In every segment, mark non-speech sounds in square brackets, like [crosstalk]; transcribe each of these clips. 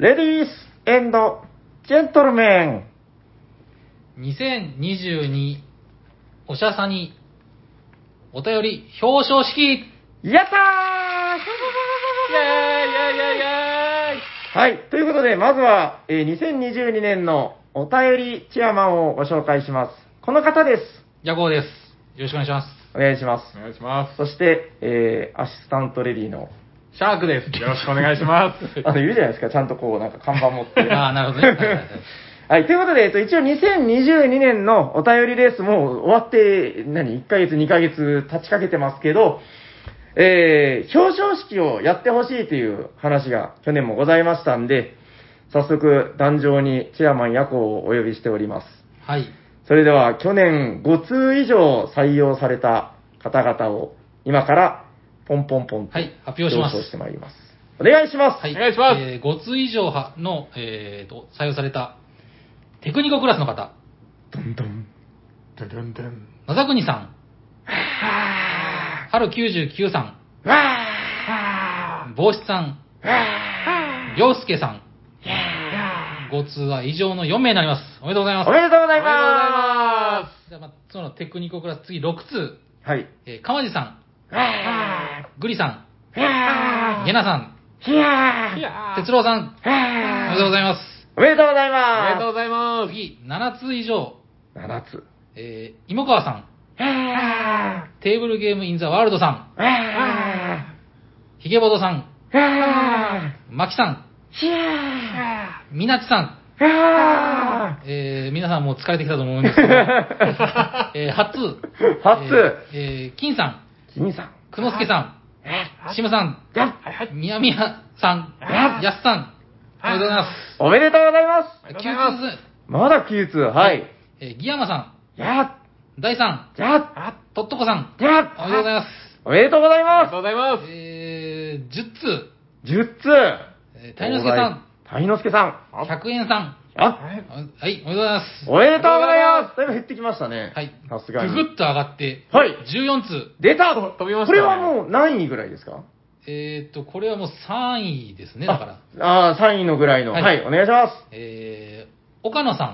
レディースエンドジェントルメン。2022おしゃさにお便り表彰式やったイェーイイェーイイェーイーはい。ということで、まずは、えー2022年のお便りチェアマンをご紹介します。この方です。ヤゴーです。よろしくお願いします。お願いします。お願いします。そして、えーアシスタントレディの、シャークです。よろしくお願いします。あの、いるじゃないですか、ちゃんとこう、なんか看板持って。[laughs] あーなるほどねはいはいはいはい、ということで、えっと、一応2022年のお便りレースもう終わって、何、1ヶ月、2ヶ月経ちかけてますけど、えー、表彰式をやってほしいという話が去年もございましたんで、早速、壇上にチェアマンヤコをお呼びしております。はい。それでは、去年5通以上採用された方々を、今から、ポンポンポンと、はい発表します表彰してまいります。お願いします。はい。お願いしますえー、5通以上はの、えーと、採用されたテクニコクラスの方、どんどん。ドゥドゥンドゥン。野田国さん、春99さん、帽子さん、洋介さん、5通は以上の4名になります。おめでとうございます。おめでとうございおめでとうございまます。じゃあ、まあ、そのテクニコクラス、次6通、す。はい。えー、川地さん、グリさん、ゲナさん、いや哲郎さん、おめでとうございます。おめでとうございおめまでとうございます。次、7通以上、す。7つ。えー、芋川さん、テーブルゲームインザワールドさん、ヒゲボドさん、マキさん、みなちさん、えー、皆さんもう疲れてきたと思うんですけど、[laughs] えー、8通、八通えー、えー金さん、君さん。くのすけさん、しむさん、やみやみやさん、やすさん、おめでとうございます。おめでとうございます。9通です。まだ9つ。はい。えー、ギヤマさやっ、ん、大さん、やっ、とっとこさん、やっ、おめでとうございます。おめでとうございまありがとうございます。えー、10通、す。10つ。えー、谷之助さん、谷之助さん。100円さん、あ、はい、おめでとうございます。おめでとうございます。だいぶ減ってきましたね。はい。さすがに。ぐぐっと上がって、はい14通。出た飛びましたねこれはもう何位ぐらいですか？えーと、これはもう3位ですね、だから。ああー、3位のぐらいの。はいはい、お願いします。えー、岡野さ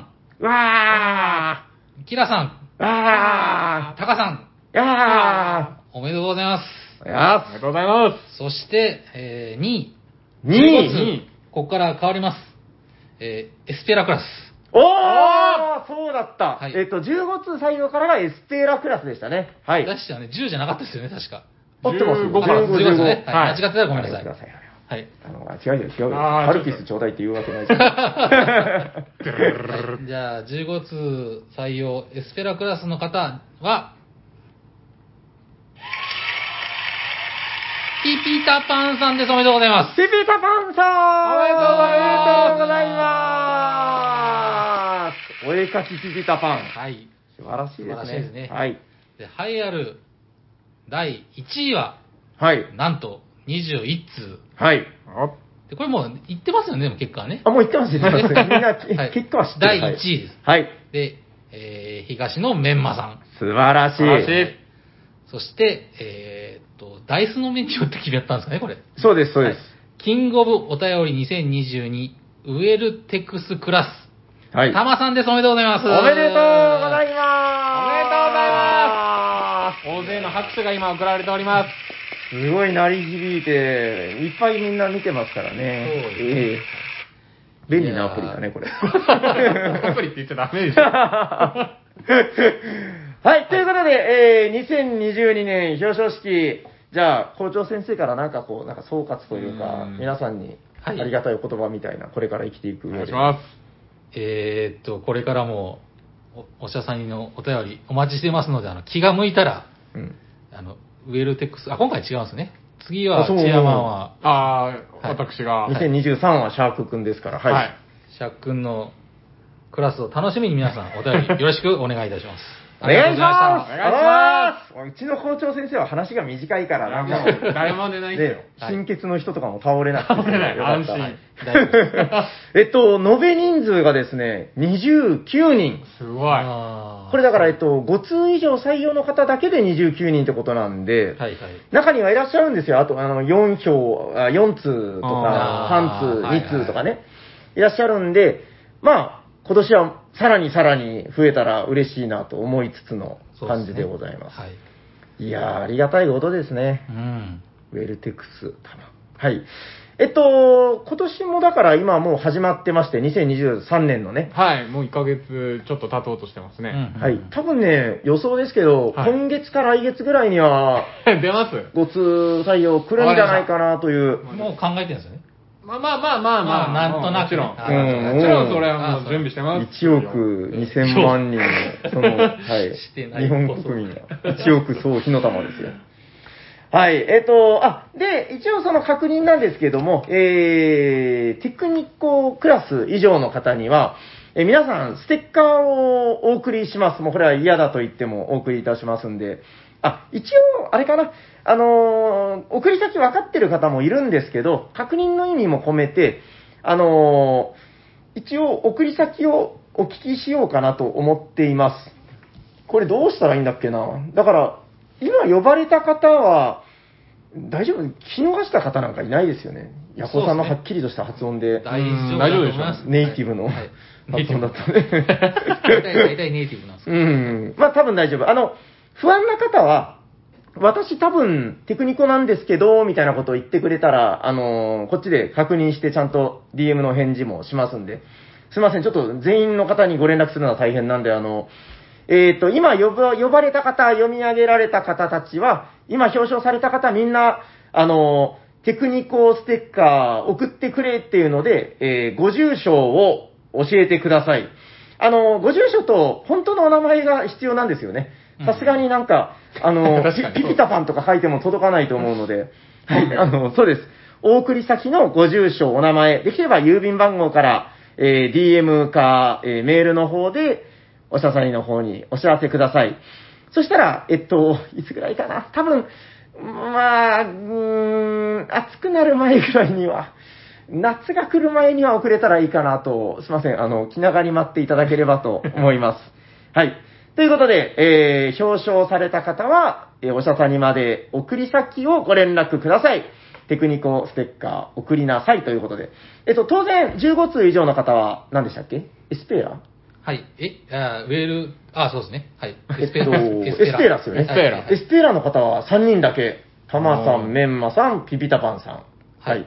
ん、わキラさん、ー、わタカさん、ー、やおめでとうございます。おめでとうございます。そして、えー、2位、ー、2 15通位。ここから変わります。えー、エスペラクラス。おーそうだった。はいえっと、15通採用からがエスペーラクラスでしたね。はい。出してはね、10じゃなかったですよね、確か。合ってます15から15 15ですね。はい。はい間違ってたらごめんなさい。はい。あの、あ違うよ、違うよ。あーハルピスちょうだいって言うわけないじゃん。は [laughs] いじゃあ、15通採用、エスペラクラスの方は、ピピタパンさんです。おめでとうございます。ピピタパンさんおめでとうございますお絵かきピピタパン。はい。素晴らしいですね。素晴らしいですねはい。で、栄えある第1位は、はい。なんと21通。はい。おで、これもう言ってますよね、結果はね。あ、もう言ってます、言ってます。みんな、はい結果は知ってる。第1位です。はい。で、えー、東のメンマさん。素晴らしい。素晴らしいそして、えーダイスのメンチをって決めたんですかね、これ。そうです、そうです。キングオブお便り2022ウェルテクスクラス。はい。タマさんです。おめでとうございます。おめでとうございます。おめでとうございます。大勢の拍手が今送られております。すごい鳴り響いて、いっぱいみんな見てますからね。そうですねええ便利なアプリだね、これ。アプリって言っちゃダメでしょ。[laughs] はい、ということで、えー、2022年表彰式、じゃあ、校長先生からなんかこう、なんか総括というかう、ん皆さんにあはいりがたいお言葉みたいな、これから生きていくお。願いします。えーっと、これからも、おおしゃさんのお便りお待ちしてますので、あの、気が向いたら、うん。あの、ウェルテックス、あ、今回違うんですね。次は、チあそうェアマンは、あー、はい私が。2023はシャークくんですから、はい。はい。シャックンのクラスを楽しみに皆さんお便りよろしくお願いいたします。お願いします。お願いします。うちの校長先生は話が短いから、なんかもう誰も出ないで血の人とかも倒れなくて。倒れない。安心。[laughs] えっと、延べ人数がですね、29人。すごい。これだから、えっと、5通以上採用の方だけで29人ってことなんで、はいはい。中にはいらっしゃるんですよ。あと、あの、4票、あ4通とか、あー。3通、はい2通とかね、いらっしゃるんで、まあ、今年はさらにさらに増えたら嬉しいなと思いつつの感じでございます。はい。いやー、ありがたいことですね。うん。ウェルテックス、たま。はい。えっと、今年もだから今もう始まってまして、2023年のね、はい、もう1ヶ月ちょっと経とうとしてますね。うんはい。多分ね、予想ですけど、はい今月か来月ぐらいには、[laughs] 出ますご通採用来るんじゃないかなという。もう考えてるんですよね。まあまあまあまあまあ、まあなんとなくもちろん。あうん。もちろんそれはもう準備してます。1億2000万人の、その、はい。してな、い。日本国民が、1億総火の玉ですよ。はい、えっ、と、あ、で、一応その確認なんですけども、えー、テクニコクラス以上の方には、えー皆さん、ステッカーをお送りします。もうこれは嫌だと言ってもお送りいたしますんで、あ、一応、あれかな、あのー送り先分かってる方もいるんですけど、確認の意味も込めて、あのー一応、送り先をお聞きしようかなと思っています。これどうしたらいいんだっけなだから、今呼ばれた方は、大丈夫？聞き逃した方なんかいないですよね。ヤコさんのはっきりとした発音で、大丈夫でしょ。ネイティブのはい発音だったね。大体、大体ネイティブなんですうけど。ん。まあ多分大丈夫。あの、不安な方は、私多分テクニコなんですけど、みたいなことを言ってくれたら、あのこっちで確認してちゃんと DM の返事もしますんで、すいません、ちょっと全員の方にご連絡するのは大変なんで、あの、えっ、と、今呼ば呼ばれた方、読み上げられた方たちは、今表彰された方みんな、あの、テクニコステッカー送ってくれっていうので、えーご住所を教えてください。あの、ご住所と本当のお名前が必要なんですよね。さすがになんか、あの、[laughs] ピピピタパンとか書いても届かないと思うので、[laughs] はい、[laughs] あの、そうです。お送り先のご住所、お名前、できれば郵便番号から、えー DM か、えーメールの方で、おしゃさりの方にお知らせください。そしたら、えっと、いつぐらいかな？多分、まあ、うーん、暑くなる前ぐらいには、夏が来る前には遅れたらいいかなと、すいません、あの、気長に待っていただければと思います。はい。ということで、えー、表彰された方は、えーおしゃさにまで送り先をご連絡ください。テクニコステッカー送りなさいということで。えっと、当然、15通以上の方は何でしたっけ？エスペーラはい。え、あウェール、あ、そうですね。はい。えっと、エスペーラですよね。エスペーラはいエスペーラの方は3人だけ。タマさうんん、メンマさん、ピピタパンさん。ははいい。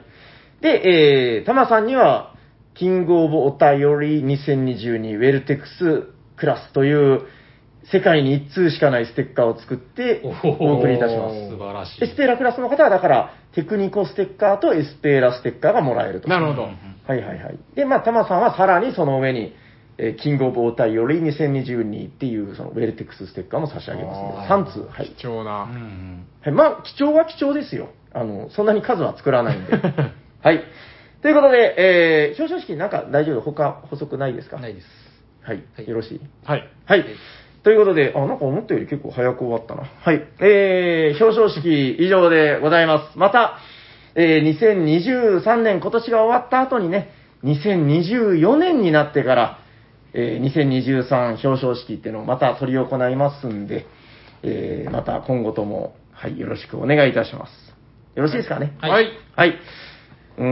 で、えー、タマさんには、キングオブお便り2022ウェルテックスクラスという、世界に1通しかないステッカーを作ってお送りいたします。素晴らしい。エスペーラクラスの方は、だから、テクニコステッカーとエスペーラステッカーがもらえると。なるほど。はいはいはい。で、まあ、タマさんはさらにその上に、えーキングオブお便り2022っていう、そのウェルテックスステッカーも差し上げますので、あー3通。はい。貴重な。うんうん。はい、まあ、貴重は貴重ですよ。あの、そんなに数は作らないんで。[laughs] はい。ということで、えー、表彰式なんか大丈夫？他補足ないですか？ないです。はい。はいよろしいはい。はい。ということで、あ、なんか思ったより結構早く終わったな。はい。えー、表彰式以上でございます。また、えー、2023年今年が終わった後にね、2024年になってから、えー、2023表彰式っていうのをまた取り行いますんで、えー、また今後とも、はい、よろしくお願いいたします。よろしいですかね？はいはい。はい。うー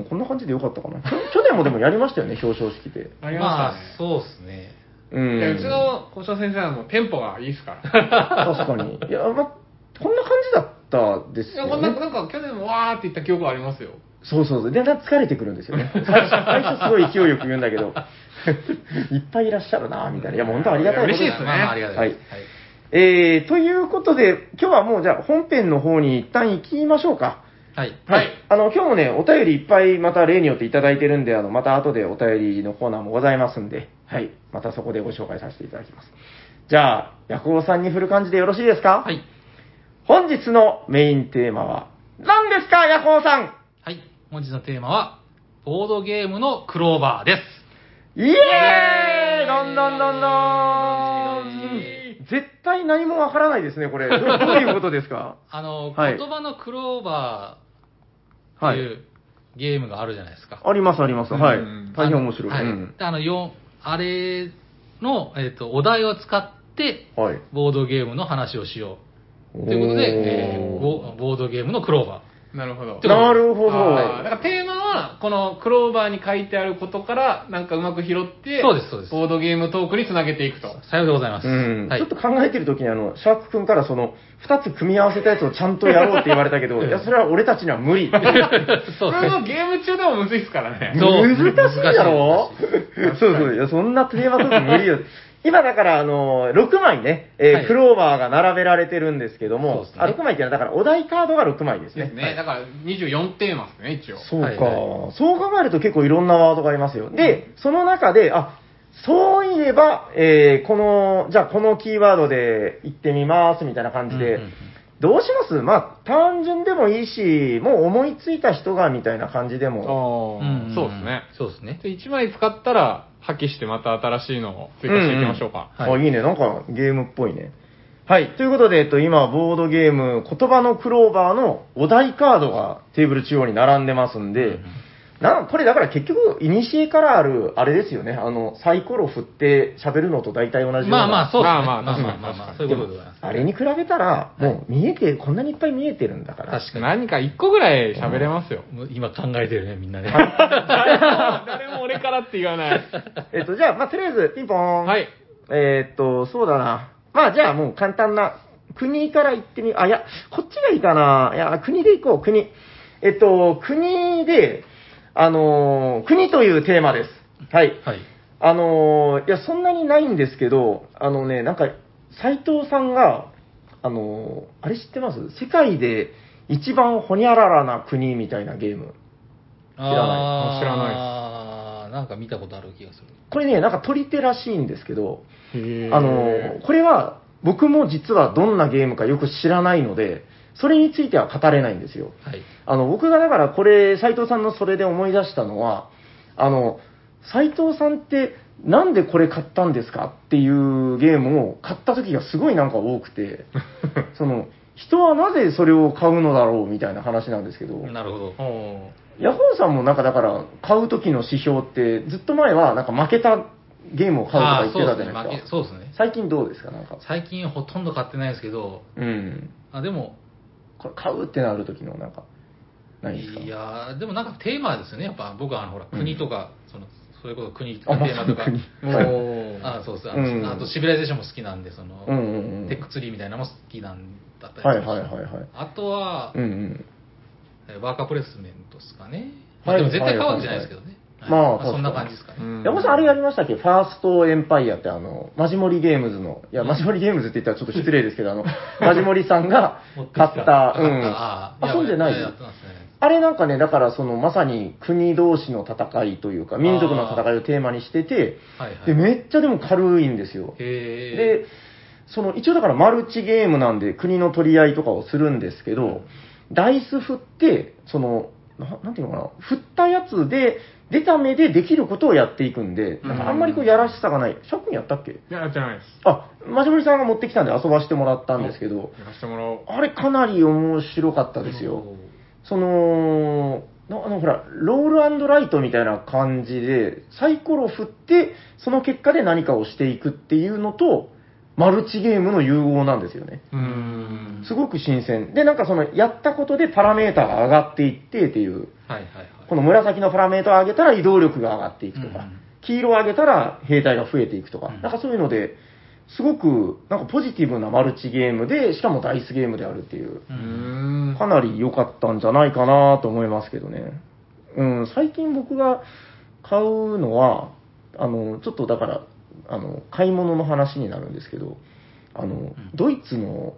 ん、こんな感じでよかったかな。去去年もでもやりましたよね、表彰式で。ありまあましたね。、そうですね。うん。いやうちの校長先生はもうテンポがいいですから。確かに。[laughs] いや、ま、こんな感じだったですいや、よこんな、ね。なんか去年もわーって言った記憶ありますよ。そうそうそう。で、な疲れてくるんですよね。最初、最初すごい勢いよく言うんだけど、[laughs] いっぱいいらっしゃるなみたいな。いや、もう本当ありがたい嬉しいですねまありがたい。はい。えー、ということで、今日はもうじゃあ本編の方に一旦行きましょうか。はい。はいあの、今日もね、お便りいっぱいまた例によっていただいてるんで、あの、また後でお便りのコーナーもございますんで、はい。またそこでご紹介させていただきます。じゃあ、ヤコウさんに振る感じでよろしいですか？はい。本日のメインテーマは、何ですか、ヤコウさん？はい。本日のテーマは、ボードゲームのクローバーです。イエーイどんどんどんどん対何もわからないですね、これ。どういうことですか？[laughs] あの、はい言葉のクローバーはい。っていうゲームがあるじゃないですか。あります、あります。はいうん。大変面白い。はい。うん。あの、よあれの、えっ、と、お題を使って、はい。ボードゲームの話をしよう。ということで、えーボボードゲームのクローバなるほど。なるほど。あーだからテーマは、このクローバーに書いてあることから、なんかうまく拾って、そうですそうですボードゲームトークにつなげていくと。ー。さようでございます。うんはい。ちょっと考えてる時にあの、シャーク君からその、二つ組み合わせたやつをちゃんとやろうって言われたけど、いや、それは俺たちには無理。[laughs] そうですこれもね。ゲーム中でもむずいっすからね。[laughs] そう難しいだろ難 [laughs] そうそう。いや、そんなテーマトーク無理よ。今だから、あの、6枚ね、えーはいクローバーが並べられてるんですけども、そうですねあ、6枚っていうのは、だからお題カードが6枚ですね。ですね。だから24テーマですね、一応。そうか、はいはそう考えると結構いろんなワードがありますよ。で、その中で、あ、そういえば、えーこの、じゃあこのキーワードで言ってみますみたいな感じで、うんうんうんどうします？まあ、単純でもいいし、もう思いついた人がみたいな感じでも。あうんあ、そうですね。そうですね。で、1枚使ったら、破棄してまた新しいのを追加していきましょうか。はいあ、いいね。なんかゲームっぽいね。はい。ということで、えっと、今、ボードゲーム、言葉のクローバーのお題カードがテーブル中央に並んでますんで、うんうんな、これだから結局、イニシエからある、あれですよね。あの、サイコロ振って喋るのと大体同じような。まあまあ、そうですね。まあまあまあまあまあまあ、そういうことでございます。あれに比べたら、もう見えて、こんなにいっぱい見えてるんだから。確かに。何か1個ぐらい喋れますよ。今考えてるね、みんなね。誰も、誰も俺からって言わない。[laughs] えっと、じゃあ、まあ、とりあえず、ピンポーン。はい。えーっと、そうだな。まあ、じゃあもう簡単な、国から行ってみ、あ、いや、こっちがいいかな。いや、国で行こう、国。えっと、国で、あのー国というテーマです。はい。はい。あのーいや、そんなにないんですけど、あのね、なんか、斎藤さんが、あのーあれ知ってます？世界で一番ホニャララな国みたいなゲーム。知らない知らないなんか見たことある気がする。これね、なんか取り手らしいんですけど、あの、これは僕も実はどんなゲームかよく知らないので、それについては語れないんですよ。はい。あの、僕がだからこれ、斉藤さんのそれで思い出したのは、あの、斉藤さんってなんでこれ買ったんですかっていうゲームを買った時がすごいなんか多くて、[laughs] その、人はなぜそれを買うのだろうみたいな話なんですけど、なるほど。おヤホーさんもなんかだから買う時の指標ってずっと前はなんか負けたゲームを買うとか言ってたじゃないですか。そうですね。最近どうですかなんか。最近ほとんど買ってないですけど、うん。あ、でも、これ買うってなる時のなんか、ないですか？いやーでもなんかテーマですよね。やっぱ僕はあの、ほら、うん国とか、その、それこそ国テーマとか。国。おはいーあそうですあの、うんあとシビライゼーションも好きなんで、その、うんうんうん。 tech tree みたいなのも好きなんだったりはいはいはいはい。あとは、うんうん。え worker placement ですかね。はいまあでも絶対買うわけじゃないですけどね。まあそんな感じですかね。うん山本さん、あれやりましたっけ？ファーストエンパイアってあの、マジモリゲームズの、いや、マジモリゲームズって言ったらちょっと失礼ですけど、あの、マジモリさんが [laughs] 買った、うん。ああ、遊んでない。あれなんかね、だからそのまさに国同士の戦いというか、民族の戦いをテーマにしてて、はいはい。で、めっちゃでも軽いんですよ。へで、その一応だからマルチゲームなんで国の取り合いとかをするんですけど、ダイス振って、その、ななんていうのかな、振ったやつで、出た目でできることをやっていくんで、なんかあんまりこうやらしさがない。シャーク君やったっけ？いや、やってないです。あ、マジモリさんが持ってきたんで遊ばしてもらったんですけど、やらせてもらおう。あれかなり面白かったーですよ。その、なあの、ほら、ロールライトみたいな感じで、サイコロ振って、その結果で何かをしていくっていうのと、マルチゲームの融合なんですよね。うーん。すごく新鮮。で、なんかその、やったことでパラメーターが上がっていってっていう、はいはいはい。この紫のパラメーターを上げたら移動力が上がっていくとか、黄色を上げたら兵隊が増えていくとか、うんなんかそういうので、すごく、なんかポジティブなマルチゲームで、しかもダイスゲームであるっていう、う。かなり良かったんじゃないかなと思いますけどね。うん、最近僕が買うのは、あの、ちょっとだから、あの、買い物の話になるんですけど、あの、ドイツの、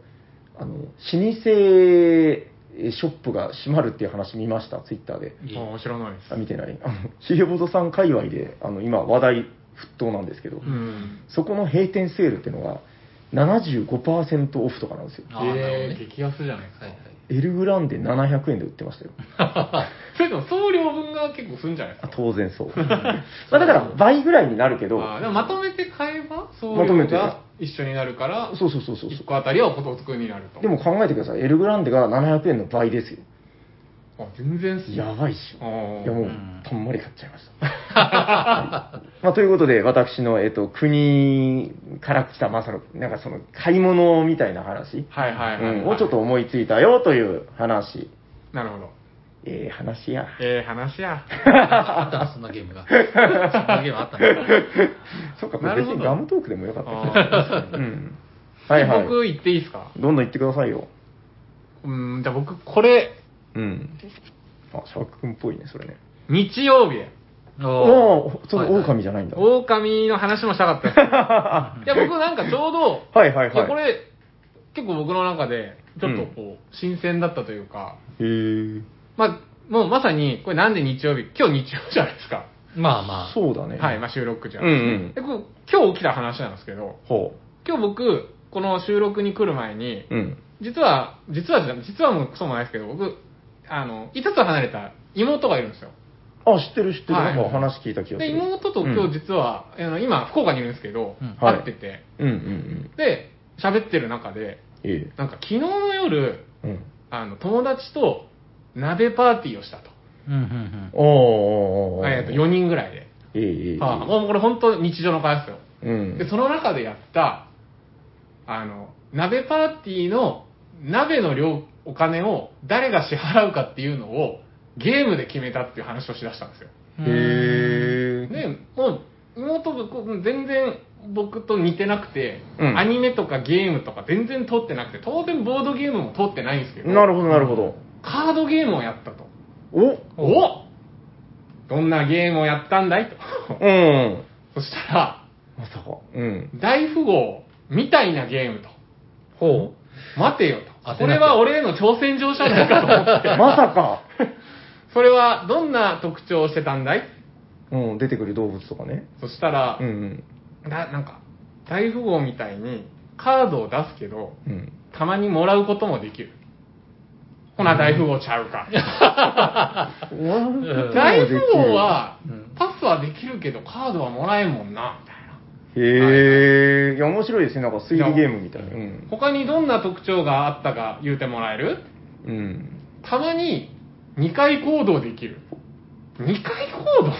あの、老舗ショップが閉まるっていう話見ました、ツイッターで。いいあ、知らないです。あ、見てない。[laughs] あの、シゲボドさん界隈で、あの、今話題沸騰なんですけど、うん。そこの閉店セールっていうのが、75%オフとかなんですよ。あーなるほどえー、ね激安じゃないですか。エルグランデ700円で売ってましたよ。[laughs] それでも送料分が結構するんじゃないですあか。当然そう。まあだから倍ぐらいになるけど、あーでもまとめて買えば送まとめて料が一緒になるから、そうそうそうそう1個あたりはお得になると。でも考えてください。エルグランデが700円の倍ですよ。あ、全然っすねやばいっしいやもううん、たんまり買っちゃいました。[laughs] はいまあ、ということで、私の、えっと、国から来た、まあ、その、なんかその、買い物みたいな話、はいはいはい、はいうんをちょっと思いついたよという話。なるほど。ええ話や。ええ話や。あったな、そんなゲームが。そんなゲームあったな。[laughs] そっか、これ別なるほどにガムトークでもよかったあけど。うん。はいはい。僕言っていいですか？どんどん言ってくださいよ。うん、じゃあ僕、これ、うん。あ、シャーク君っぽいね、それね。日曜日、おおお、その狼じゃないんだ。狼の話もしたかったです。[laughs] いや、僕なんかちょうど、はいはいはい。いやこれ、結構僕の中で、ちょっとこう、新鮮だったというか、へーまあ、もうまさに、これなんで日曜日、今日日曜じゃないですか。まあまあ。そうだね。はい、まあ収録じゃうんうんでこれ今日起きた話なんですけど、ほ今日僕、この収録に来る前に、う。うん。実は、実はじゃない、実はもうそうもないですけど、僕、あの、5つ離れた妹がいるんですよ。あ、知ってる知ってる。はいなんか話聞いた気がすで、る。妹と今日実は、あの今、福岡にいるんですけど、うん会ってて、うんうんうん。で、喋ってる中で、えなんか昨日の夜、え。うん。あの、友達と鍋パーティーをしたと。うんうんおーおーおーおーえっと、4人ぐらいで。ええええ。はあ、もうこれ本当日常の会ですよ。うん。で、その中でやった、あの、鍋パーティーの鍋の量、お金を誰が支払うかっていうのをゲームで決めたっていう話をしだしたんですよ。うん。へえ。で、もう、妹がこう全然僕と似てなくて、うんアニメとかゲームとか全然通ってなくて、当然ボードゲームも通ってないんですけど、なるほどなるほど。カードゲームをやったと。お？お？どんなゲームをやったんだい？と。うん。そしたら、まさか。うん。大富豪みたいなゲームと。ほ待てよと。これは俺への挑戦状じゃないかと思って。[laughs] まさか。[laughs] それはどんな特徴をしてたんだい？うん、出てくる動物とかね。そしたらう、んななんか、大富豪みたいにカードを出すけど、うん。うん。たまにもらうこともできる。ほな、大富豪ちゃうか。ん [laughs] 大富豪はうん、パスはできるけど、カードはもらえんもんな。へえ、いや、面白いですね。なんか推理ゲームみたいな。うん。他にどんな特徴があったか言うてもらえる？うん。たまに2回行動できる。2回行動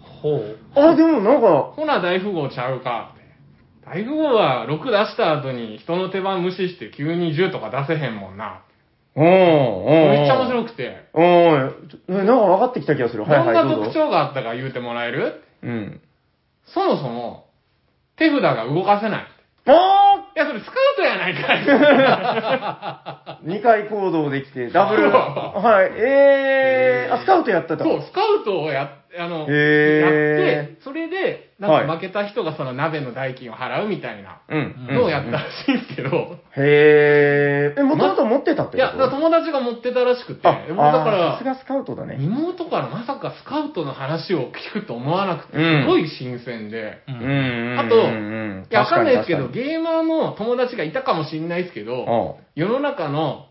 ほう。あ、でもなんか、ほな大富豪ちゃうかって。大富豪は6出した後に人の手番無視して急に10とか出せへんもんな。うん、うん。めっちゃ面白くて。うん。ちょなんか分かってきた気がする。はいはい、どんなどうぞ特。徴があったか言うてもらえる？うん。そもそも、手札が動かせない。あいや、それスカウトやないかい。[laughs] あ !2 回行動できて、ダブル。はい。えー、あ、スカウトやってた。そう、スカウトをやっ、あの、やっへて、それで、なんか負けた人がその鍋の代金を払うみたいなうん。のをやったらしいんですけど、へー。え、もともと持ってたってこと？いや、友達が持ってたらしくて、あ、僕だかあさすら、がスカウトだね。妹からまさかスカウトの話を聞くと思わなくて、うんすごい新鮮で、う。うんん。あとうんいや、わかんないですけど、ゲーマーの友達がいたかもしれないですけど、世の中の、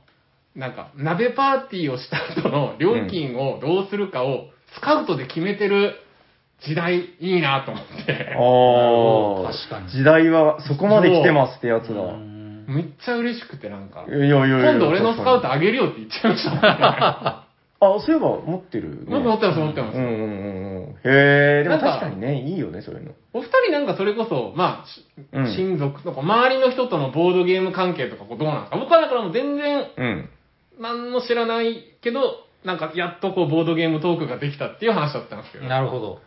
なんか、鍋パーティーをした後の料金をどうするかを、スカウトで決めてる時代、いいなと思って、ああ。確かに時代はそこまで来てますってやつだ。うんめっちゃ嬉しくてなんかい、やいやいや今度俺のスカウト確あげるよって言っちゃいましたもんね。か [laughs] にあ、そういえば持ってる、ね。僕持ってます持ってますうんうんうんうん。へえ、でもなんか確かにね、いいよね、そういうの。お二人なんかそれこそ、まあ、しうん親族とか、周りの人とのボードゲーム関係とかこうどうなんですか？僕はだからもう全然、うん。何も知らないけど、なんかやっとこうボードゲームトークができたっていう話だったんですけど。なるほど。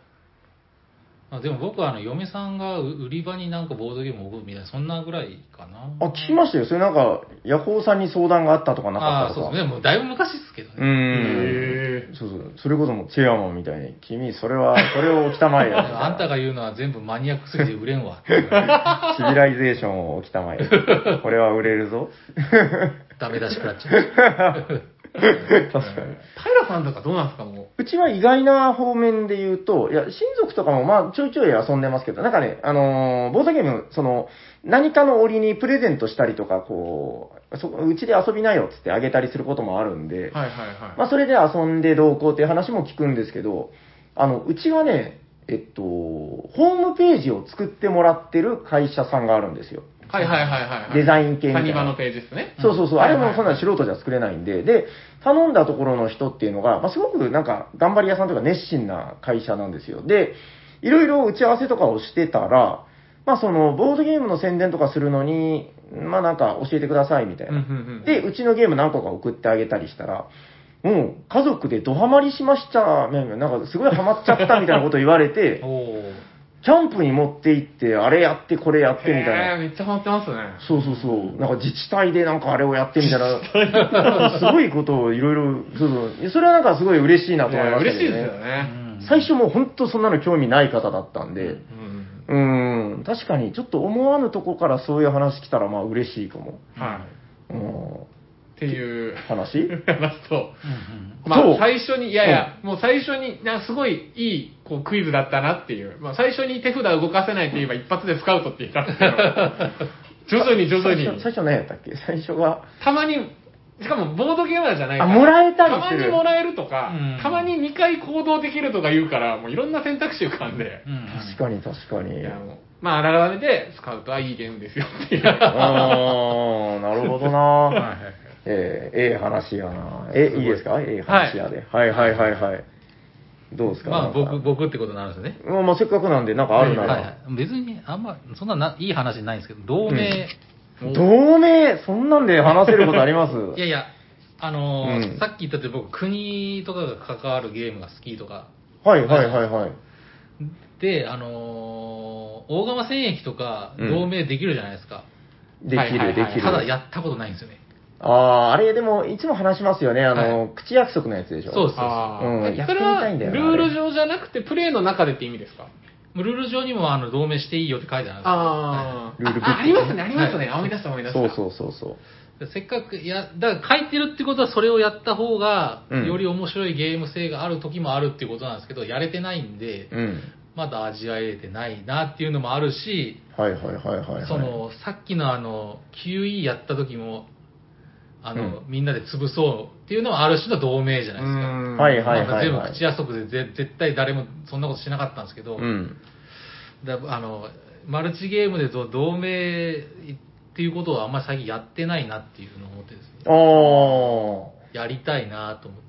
あでも僕はあの嫁さんがう売り場になんかボードゲームを置くみたいな、そんなぐらいかな。あ、聞きましたよ。それなんか、ヤホーさんに相談があったとかなかああ、ったとか。そうですね。もうだいぶ昔ですけどうね。ん。へそうそう。それこそもうチェアマンみたいに、君、それは、[laughs] それを置きたまえよ。[laughs] あんたが言うのは全部マニアックすぎて売れんわ。[laughs] シビライゼーションを置きたまえ。これは売れるぞ。ダメ出し食らっちゃう。[laughs] 確かに。平さんとかどうなんですかもう？うちは意外な方面で言うと、いや、親族とかもまあちょいちょい遊んでますけど、なんかね、あのーボードゲーム、その、何かの折にプレゼントしたりとか、こう、そうちで遊びなよっつってあげたりすることもあるんで、はいはいはい。まあそれで遊んでどうこうっていう話も聞くんですけど、あの、うちはね、えっと、ホームページを作ってもらってる会社さんがあるんですよ。はいはいはいはいはい。デザイン系みたいなサニバのページですね。そうそうそう、あれもそんな素人じゃ作れないんで、で、頼んだところの人っていうのが、まあ、すごくなんか頑張り屋さんとか熱心な会社なんですよ。で、いろいろ打ち合わせとかをしてたら、まあその、ボードゲームの宣伝とかするのに、まあなんか教えてくださいみたいうんうんな。うんで、うちのゲーム何個か送ってあげたりしたら、もう家族でドハマりしました、なんかすごいハマっちゃったみたいなこと言われて。[laughs] キャンプに持って行って、あれやってこれやってみたいな。めっちゃハマってますね。そうそうそう。なんか自治体でなんかあれをやってみたいな、[laughs] すごいことをいろいろ、そうそう。それはなんかすごい嬉しいなと思いましたね。嬉しいですよね。最初もう本当そんなの興味ない方だったんで、うん。うん、確かにちょっと思わぬとこからそういう話来たらまあ嬉しいかも。はい。うん、っていう話話と、まあそう最初に、いやいや、もう最初に、なんかすごいいいこうクイズだったなっていう、まあ最初に手札動かせないと言えば一発でスカウトって言ったんですけど、[laughs] 徐々に徐々に最初、最初何やったっけ？最初が。たまに、しかもボードゲーマーじゃないかあ、ら、もらえたりたますにる。もらえるとかうん、たまに2回行動できるとか言うから、もういろんな選択肢浮かんで、うんうん確かに確かに。まあ改めて、スカウトはいいゲームですよっていう。あー、なるほどなはいはいはいえー、ええ話やな。え、いいですか？ええ話やで。はいはいはいはい。どうですか？まあ僕、僕ってことなんですね。まあまあせっかくなんで、なんかあるなはいはら。い。別に、あんま、そんなないい話ないんですけど、同盟。同盟、そんなんで話せることあります？[laughs] いやいや、あのーうんさっき言ったって僕、国とかが関わるゲームが好きとか、はいはいはいはい。で、あのー大釜戦役とかうん同盟できるじゃないですか。できはいはいはいるできる。ただやったことないんですよね。ああ、あれでも、いつも話しますよね。あの、は口約束のやつでしょ。そうですそうあうんーやってみそれはルたいんだよなール上じゃなくて、プレイの中でって意味ですか？ルール上にもあの同盟していいよって書いてあるんですよあルールブックあありますね、ありますね。はい思い出した思い出した。そうそうそうそう。でせっかく、いや、だから書いてるってことはそれをやった方が、うんより面白いゲーム性がある時もあるっていうことなんですけど、やれてないんで、うん。まだ味わえてないなっていうのもあるし、はいはいはいはい、はい。その、さっきのあの、QE やった時も、あの、うんみんなで潰そうっていうのはある種の同盟じゃないですか。うんはいはいはいまあ全部口約束でぜ絶対誰もそんなことしなかったんですけど、うん。だあのマルチゲームでど同盟っていうことはあんまり最近やってないなっていうのを思ってですね、あやりたいなと思って。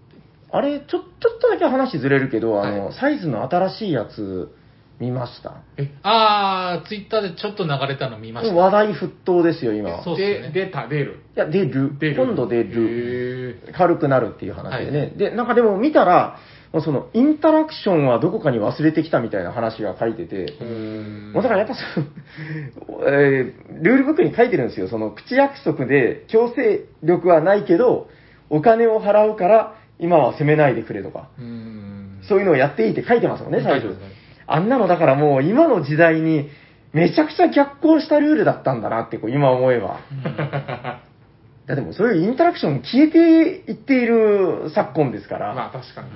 あ。あれ、ちょ、ちょっとだけ話ずれるけど、あの、はいサイズの新しいやつ、見ましたあー、ツイッターでちょっと流れたの見ました。話題沸騰ですよ、今。そうっすねで、出た、出る。いや、出る。出る。今度出る。へ軽くなるっていう話でね。はいで、なんかでも見たら、もうその、インタラクションはどこかに忘れてきたみたいな話が書いてて、ーうんもうだからやっぱその、[laughs] えールールブックに書いてるんですよ。その、口約束で強制力はないけど、お金を払うから、今は責めないでくれとか、うんそういうのをやっていいって書いてますもんね、最初書いてます。あんなのだからもう今の時代にめちゃくちゃ逆行したルールだったんだなってこう今思えば。いやでもそういうインタラクション消えていっている昨今ですから。まあ確かに。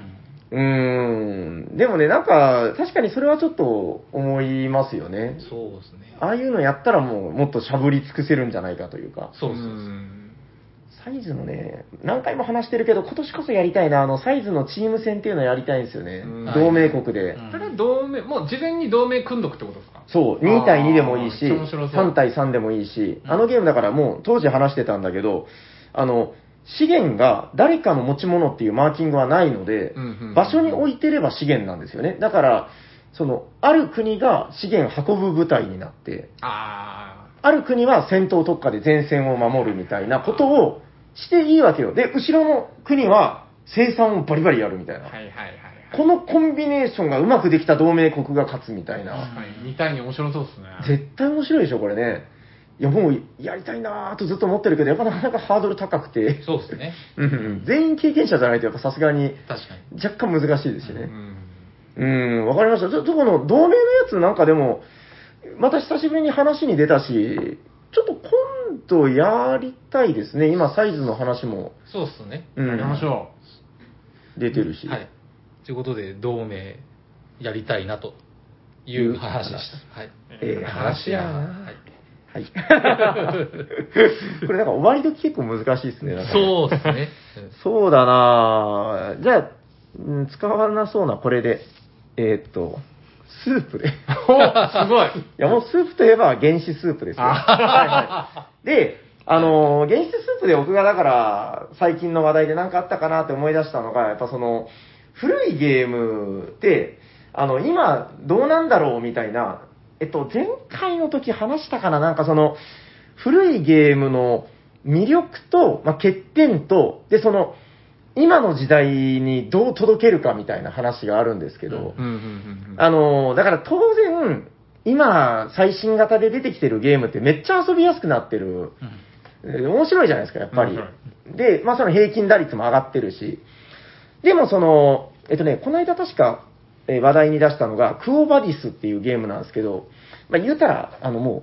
うーん。でもね、なんか、確かにそれはちょっと思いますよね。そうですね。ああいうのやったらもう、もっとしゃぶり尽くせるんじゃないかというか。そうそうそう。んサイズのね、何回も話してるけど、今年こそやりたいな、あの、サイズのチーム戦っていうのやりたいんですよね。うん。同盟国で。うん。それは同盟、もう事前に同盟組んどくってことですか？そう、2対2でもいいし、あー面白そう。3対3でもいいし、うん。あのゲームだからもう当時話してたんだけど、あの、資源が誰かの持ち物っていうマーキングはないので、場所に置いてれば資源なんですよね。だから、その、ある国が資源運ぶ部隊になって、あある国は戦闘特化で前線を守るみたいなことをしていいわけよ。で、後ろの国は生産をバリバリやるみたいあ。な。はいはいはいはい。このコンビネーションがうまくできた同盟国が勝つみたいな。確かに2対2面白そうですね。絶対面白いでしょ、これね。いや、もうやりたいなぁとずっと思ってるけど、やっぱなかなかハードル高くて、そうですね。[laughs] うんうん全員経験者じゃないと、やっぱさすがに確かに。若干難しいですしね。うんうん、わかりました。ちょっとこの同盟のやつなんかでも、また久しぶりに話に出たし、ちょっと今度やりたいですね。今、サイズの話も、そうっすね。うんやりましょ出てるし。はい。ということで、同盟やりたいなという話でした。はい。ええ話やなはい。はい。[laughs] これなんか終わり時結構難しいですね。なんかそうですね。[laughs] そうだなぁじゃあ、うん使わなそうなこれで、えーっと、スープで。いおすごい。や、もうスープといえば原始スープですよ。はいはい。で、あのー原始スープで僕がだから、最近の話題で何かあったかなって思い出したのが、やっぱその、古いゲームって、あの、今、どうなんだろうみたいな、えっと、前回の時話したかな？なんかその、古いゲームの魅力と、まあ、欠点と、で、その、今の時代にどう届けるかみたいな話があるんですけど。あの、だから当然、今、最新型で出てきてるゲームってめっちゃ遊びやすくなってる。面白いじゃないですか、やっぱり面。で、まあその平均打率も上がってるし。でもその、えっとね、この間確か、えー話題に出したのが、クオバディスっていうゲームなんですけど、まあ言うたら、あのもう、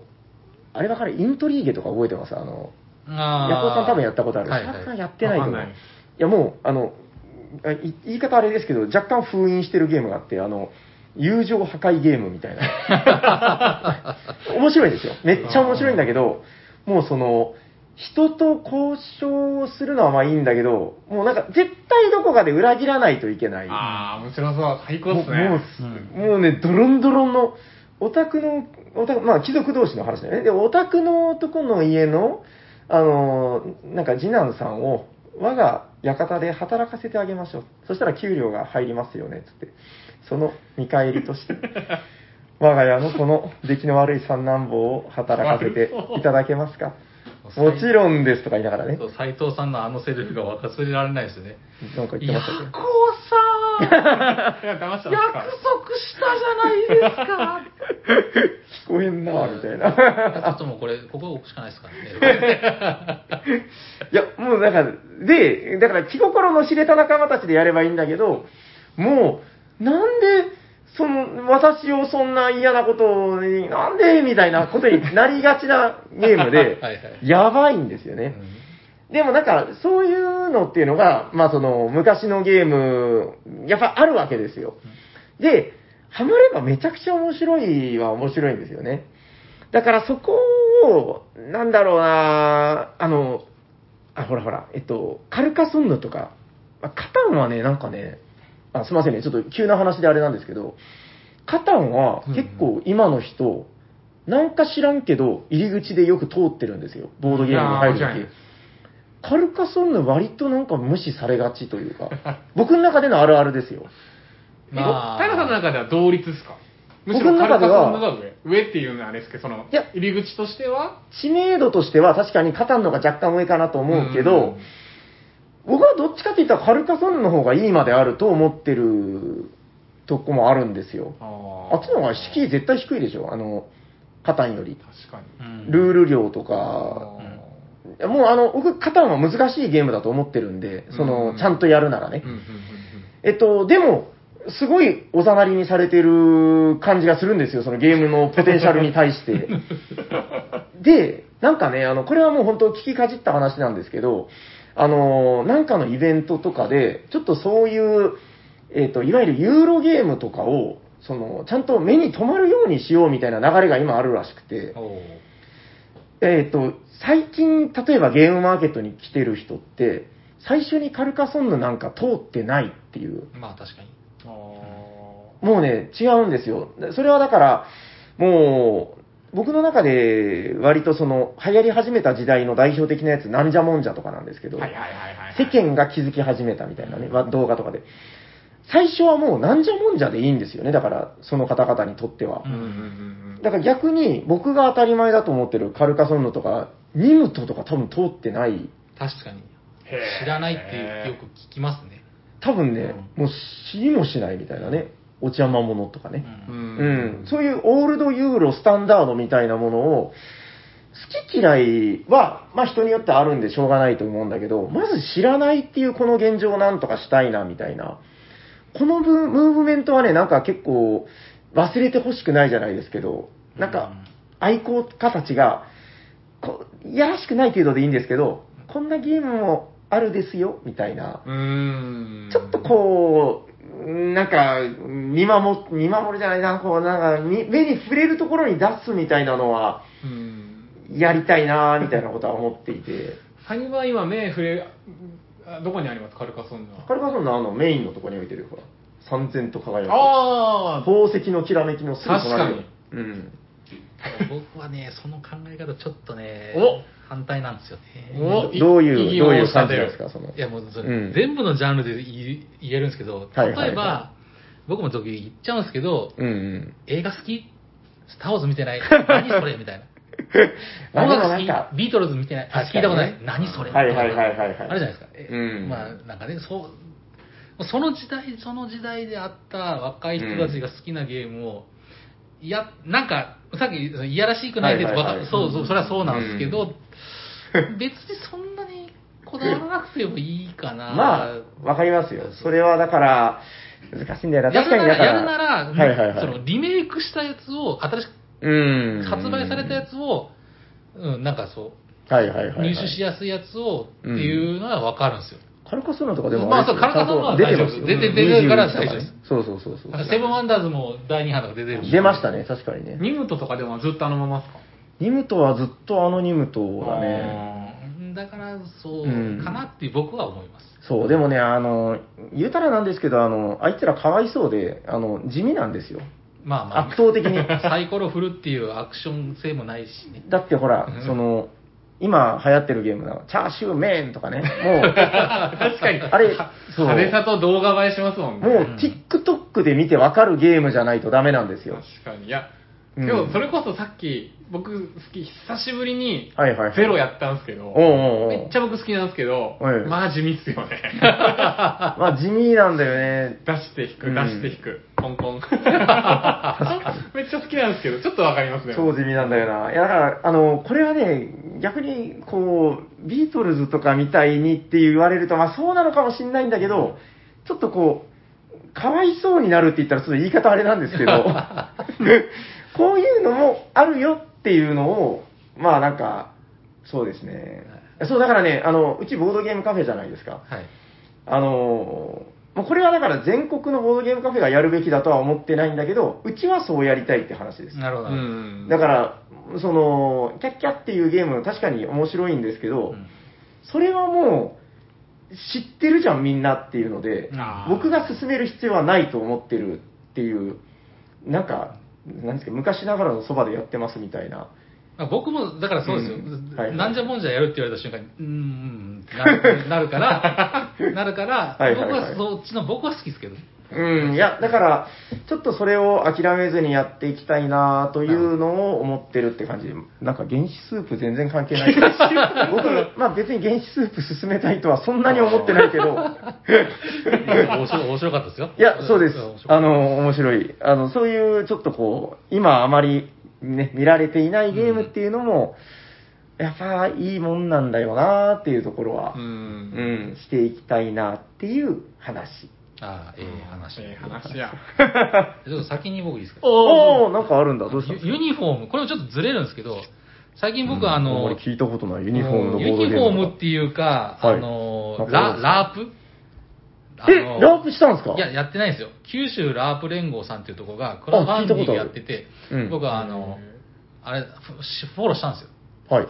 あれわかる？イントリーゲとか覚えてます？あの、ヤコウさん多分やったことある。はいさんやってないと思う。やもう、あの、言い方あれですけど、若干封印してるゲームがあって、あの、友情破壊ゲームみたいな。[laughs] 面白いんですよ。めっちゃ面白いんだけど、もうその、人と交渉をするのはまあいいんだけど、もうなんか絶対どこかで裏切らないといけない。ああ、面白そう。最高っすね。もうもうもうね、ドロンドロンの、オタクの、オタク、まあ貴族同士の話だよね。で、オタクの男の家の、あの、なんか次男さんを、我が館で働かせてあげましょう。そしたら給料が入りますよね、つって。その見返りとして、[laughs] 我が家のこの出来の悪い三男坊を働かせていただけますか？もちろんですとか言いながらね。そう斉藤さんのあのセリフが忘れられないですね。なんか言ってましたけど。ヤコウさ [laughs] 約か束したじゃないですか聞こえんなみたいな。ちょっともうこれ、ここ置くしかないですからね。[laughs] いや、もうだから、で、だから気心の知れた仲間たちでやればいいんだけど、もう、なんで、その、私をそんな嫌なことに、なんでみたいなことになりがちなゲームで [laughs] はいはい、やばいんですよね。でもなんか、そういうのっていうのが、まあその、昔のゲーム、やっぱあるわけですよ。で、ハマればめちゃくちゃ面白いは面白いんですよね。だからそこを、なんだろうなあの、あ、ほらほら、えっと、カルカソンヌとか、あカタンはね、なんかね、あ、すいませんね、ちょっと急な話であれなんですけど、カタンは結構今の人、なんか知らんけど、入り口でよく通ってるんですよ。ボードゲームに入るとき。カルカソンヌ割となんか無視されがちというか、[laughs] 僕の中でのあるあるですよ。まあ、平さんの中では同率ですか？むし僕のろカルカ中ではソンヌが上。上っていうのはあれですけど、そのいや、入り口としては？知名度としては確かにカタンのが若干上かなと思うけど、僕はどっちかって言ったらカルカソンヌの方がいいまであると思ってるとこもあるんですよ。あっちの方が敷居絶対低いでしょ、あの、カタンより。確かに。うんルール量とか、あもうあの、僕、カタンは難しいゲームだと思ってるんで、その、うんちゃんとやるならね。えっと、でも、すごいおざなりにされてる感じがするんですよ、そのゲームのポテンシャルに対して。[laughs] で、なんかね、あの、これはもう本当聞きかじった話なんですけど、あの、なんかのイベントとかで、ちょっとそういう、えっと、いわゆるユーロゲームとかを、その、ちゃんと目に留まるようにしようみたいな流れが今あるらしくて、えっ、と、最近、例えばゲームマーケットに来てる人って、最初にカルカソンヌなんか通ってないっていう、まあ確かに。あもうね、違うんですよ。それはだから、もう、僕の中で割とその、流行り始めた時代の代表的なやつ、なんじゃもんじゃとかなんですけど、ーはいはいはいはい。世間が気づき始めたみたいなね、わ動画とかで。最初はもうなんじゃもんじゃでいいんですよね、だから、その方々にとってはう。うんんうんうんだから逆に、僕が当たり前だと思ってるカルカソンヌとか、ニムトとか多分通ってない。確かに。へー知らないってよく聞きますね。多分ね、もう知りもしないみたいなね。お茶魔物とかね。ううんんうん、そういうオールドユーロスタンダードみたいなものを、好き嫌いは、まあ人によってあるんでしょうがないと思うんだけど、まず知らないっていうこの現状をなんとかしたいな、みたいな。このブムーブメントはね、なんか結構忘れてほしくないじゃないですけど、なんか愛好家たちが、こういやらしくない程度でいいんですけど、こんなゲームもあるですよ、みたいな。うーん。ちょっとこう、なんか、見守、見守るじゃないな、こう、なんか、み目に触れるところに出すみたいなのは、うん。やりたいな、みたいなことは思っていて。サニバ今目触れ、あどこにあります？カルカソンヌは。カルカソンのあのメインのところに置いてるよ、ほら。三千と輝く。あ宝石のきらめきのすぐ隣確かにうん。[laughs] 僕はね、その考え方ちょっとねお、反対なんですよね。お！どういう、どういう感じですか、その？いやもううん。全部のジャンルで言えるんですけど、はいはいはい。例えば、僕も時々言っちゃうんですけど、うんうん。映画好き？スター・ウォーズ見てない？何それ？みたいな。ま [laughs] あ音楽好き？ビートルズ見てない？聞いたことない？何それ？はいはいはいはいはい。あるじゃないですか。えうん。まあ、なんかね、そう、その時代、その時代であった若い人たちが好きなゲームを、いや、なんか、さっき、いやらしくないです、はいはいはいわかそうそう、それはそうなんですけど、うん別にそんなにこだわらなくてもいいかな。[laughs] まあ、わかりますよ。それはだから、難しいんだよな。や確かにだから。やるなら、はいはいはい。そのリメイクしたやつを、新しうん。く発売されたやつを、うん、なんかそう、はいはいはいはい。入手しやすいやつをっていうのはわかるんですよ。カルカソンヌとかでもまあそうカルカソンヌは出てます出て出てるから大丈夫です21とかねそうそうそうそう。セブンワンダーズも第2版とか出てるし。出ましたね、確かにね。ニムトとかでもずっとあのままですか？ニムトはずっとあのニムトだね。うんだから、そううんかなって僕は思います。そう、でもね、あの、言うたらなんですけど、あの、あいつらかわいそうで、あの、地味なんですよ。まあまあ、圧倒的に。[laughs] サイコロ振るっていうアクション性もないしね。だってほらうん、その、今流行ってるゲームなの、チャーシューメンとかね、もう、[laughs] 確かに。あれ、そう、派手さと動画映えしますもんね。もう TikTok で見てわかるゲームじゃないとダメなんですよ。確かに。いや、うん今日それこそさっき、僕好き、久しぶりにはいはいはいゼロやったんですけど、おうおうおうめっちゃ僕好きなんですけど、はいまあ地味っすよね。[laughs] まあ地味なんだよね。出して引く、うん出して引く、コンコン。めっちゃ好きなんですけど、ちょっとわかりますね。超地味なんだよな。いや、だから、あの、これはね、逆に、こう、ビートルズとかみたいにって言われると、まあそうなのかもしんないんだけど、ちょっとこう、かわいそうになるって言ったらちょっと言い方あれなんですけど、[laughs] こういうのもあるよっていうのを、まあなんか、そうですね。そう、だからね、あの、うちボードゲームカフェじゃないですか。はい。あのもうこれはだから全国のボードゲームカフェがやるべきだとは思ってないんだけど、うちはそうやりたいって話です。なるほど。ううんん。だから、その、キャッキャっていうゲーム、確かに面白いんですけど、それはもう、知ってるじゃん、みんなっていうので、僕が進める必要はないと思ってるっていう、なんか、なんですか、昔ながらのそばでやってますみたいな。まあ僕も、だからそうですよ。うんはいはいなんじゃもんじゃやるって言われた瞬間に、うーん、なるなるから、[laughs] なるから、はいはいはい僕はそっちの、僕は好きですけど。うん、いや、だから、ちょっとそれを諦めずにやっていきたいなというのを思ってるって感じで、なんか原始スープ全然関係ない。[laughs] 僕、まあ別に原始スープ進めたいとはそんなに思ってないけど、面白面白かったですよ。いや、そうです面白。かったあの、面白い。あの、そういう、ちょっとこう、今あまりね、見られていないゲームっていうのも、やっぱいいもんなんだよなっていうところはう、。うんん、していきたいなっていう話。ああ、ええ話。ええ話や。[laughs] ちょっと先に僕いいですか？おー、なんかあるんだ。どうした？んですかユユニフォーム、これもちょっとずれるんですけど、最近僕はあの、まり聞いたことない。ユニフォームのボーユドゲームニフォームっていうか、はい。あのララープ？え、あのラープしたんですか？いや、やってないんですよ。九州ラープ連合さんっていうところが、クラファンディングやってて僕はあの、あれ、フフォローしたんですよ。はい。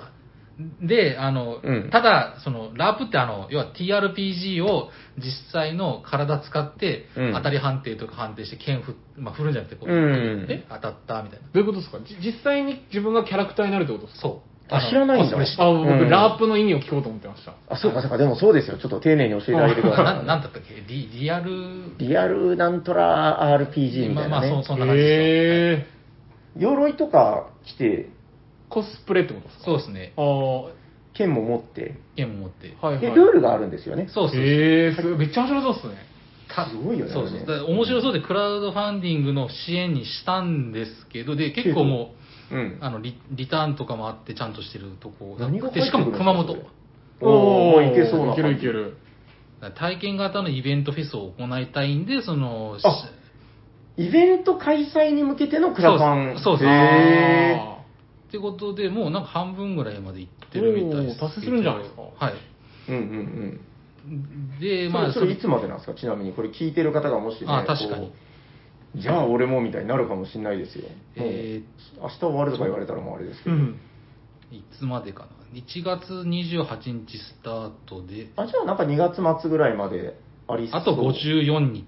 で、あの、うん。ただ、その、ラープってあの、要は TRPG を実際の体使って、うん。当たり判定とか判定して剣振っ、まあ、振るんじゃなくて、こう、うん。え当たったみたいな。どういうことですか？じ実際に自分がキャラクターになるってことですか？そう。あ知らないんだ。あ、僕、うん。ラープの意味を聞こうと思ってました。あ、そうかそうか、でもそうですよ。ちょっと丁寧に教えてあげてください。ななんだったっけ？リリアル、リアルなんとら RPG みたいなね。まあまあそうそんな感じですよ。へー。鎧とか着て、コスプレってことですか？そうですね。ああ、は剣も持って、剣も持って。いはい。で、ルールがあるんですよね？そうそう。へえ、すごいめっちゃ面白そうっすね。たすごいよねそうそう。あれねだから面白そうで、クラウドファンディングの支援にしたんですけど、で、結構もう、うん。あのリ、リターンとかもあってちゃんとしてるとこで、何が入ってくるんですかしかも熊本。それおーいけそうないけるいける。体験型のイベントフェスを行いたいんで、その、しあイベント開催に向けてのクラファン。そうそうそうへあってことで、もうなんか半分ぐらいまで行ってるみたいです達成するんじゃないですか？はい。ーうんうんで、うん。まあ、それそれいつまでなんですか？ちなみに、これ聞いてる方がもしね。あ確かにこうじゃあ俺もみたいになるかもしれないですよ。えもう明日終わるとか言われたらもうあれですけど。うん。いつまでかな？1月28日スタートで、あ、じゃあなんか2月末ぐらいまでありそう。あと54日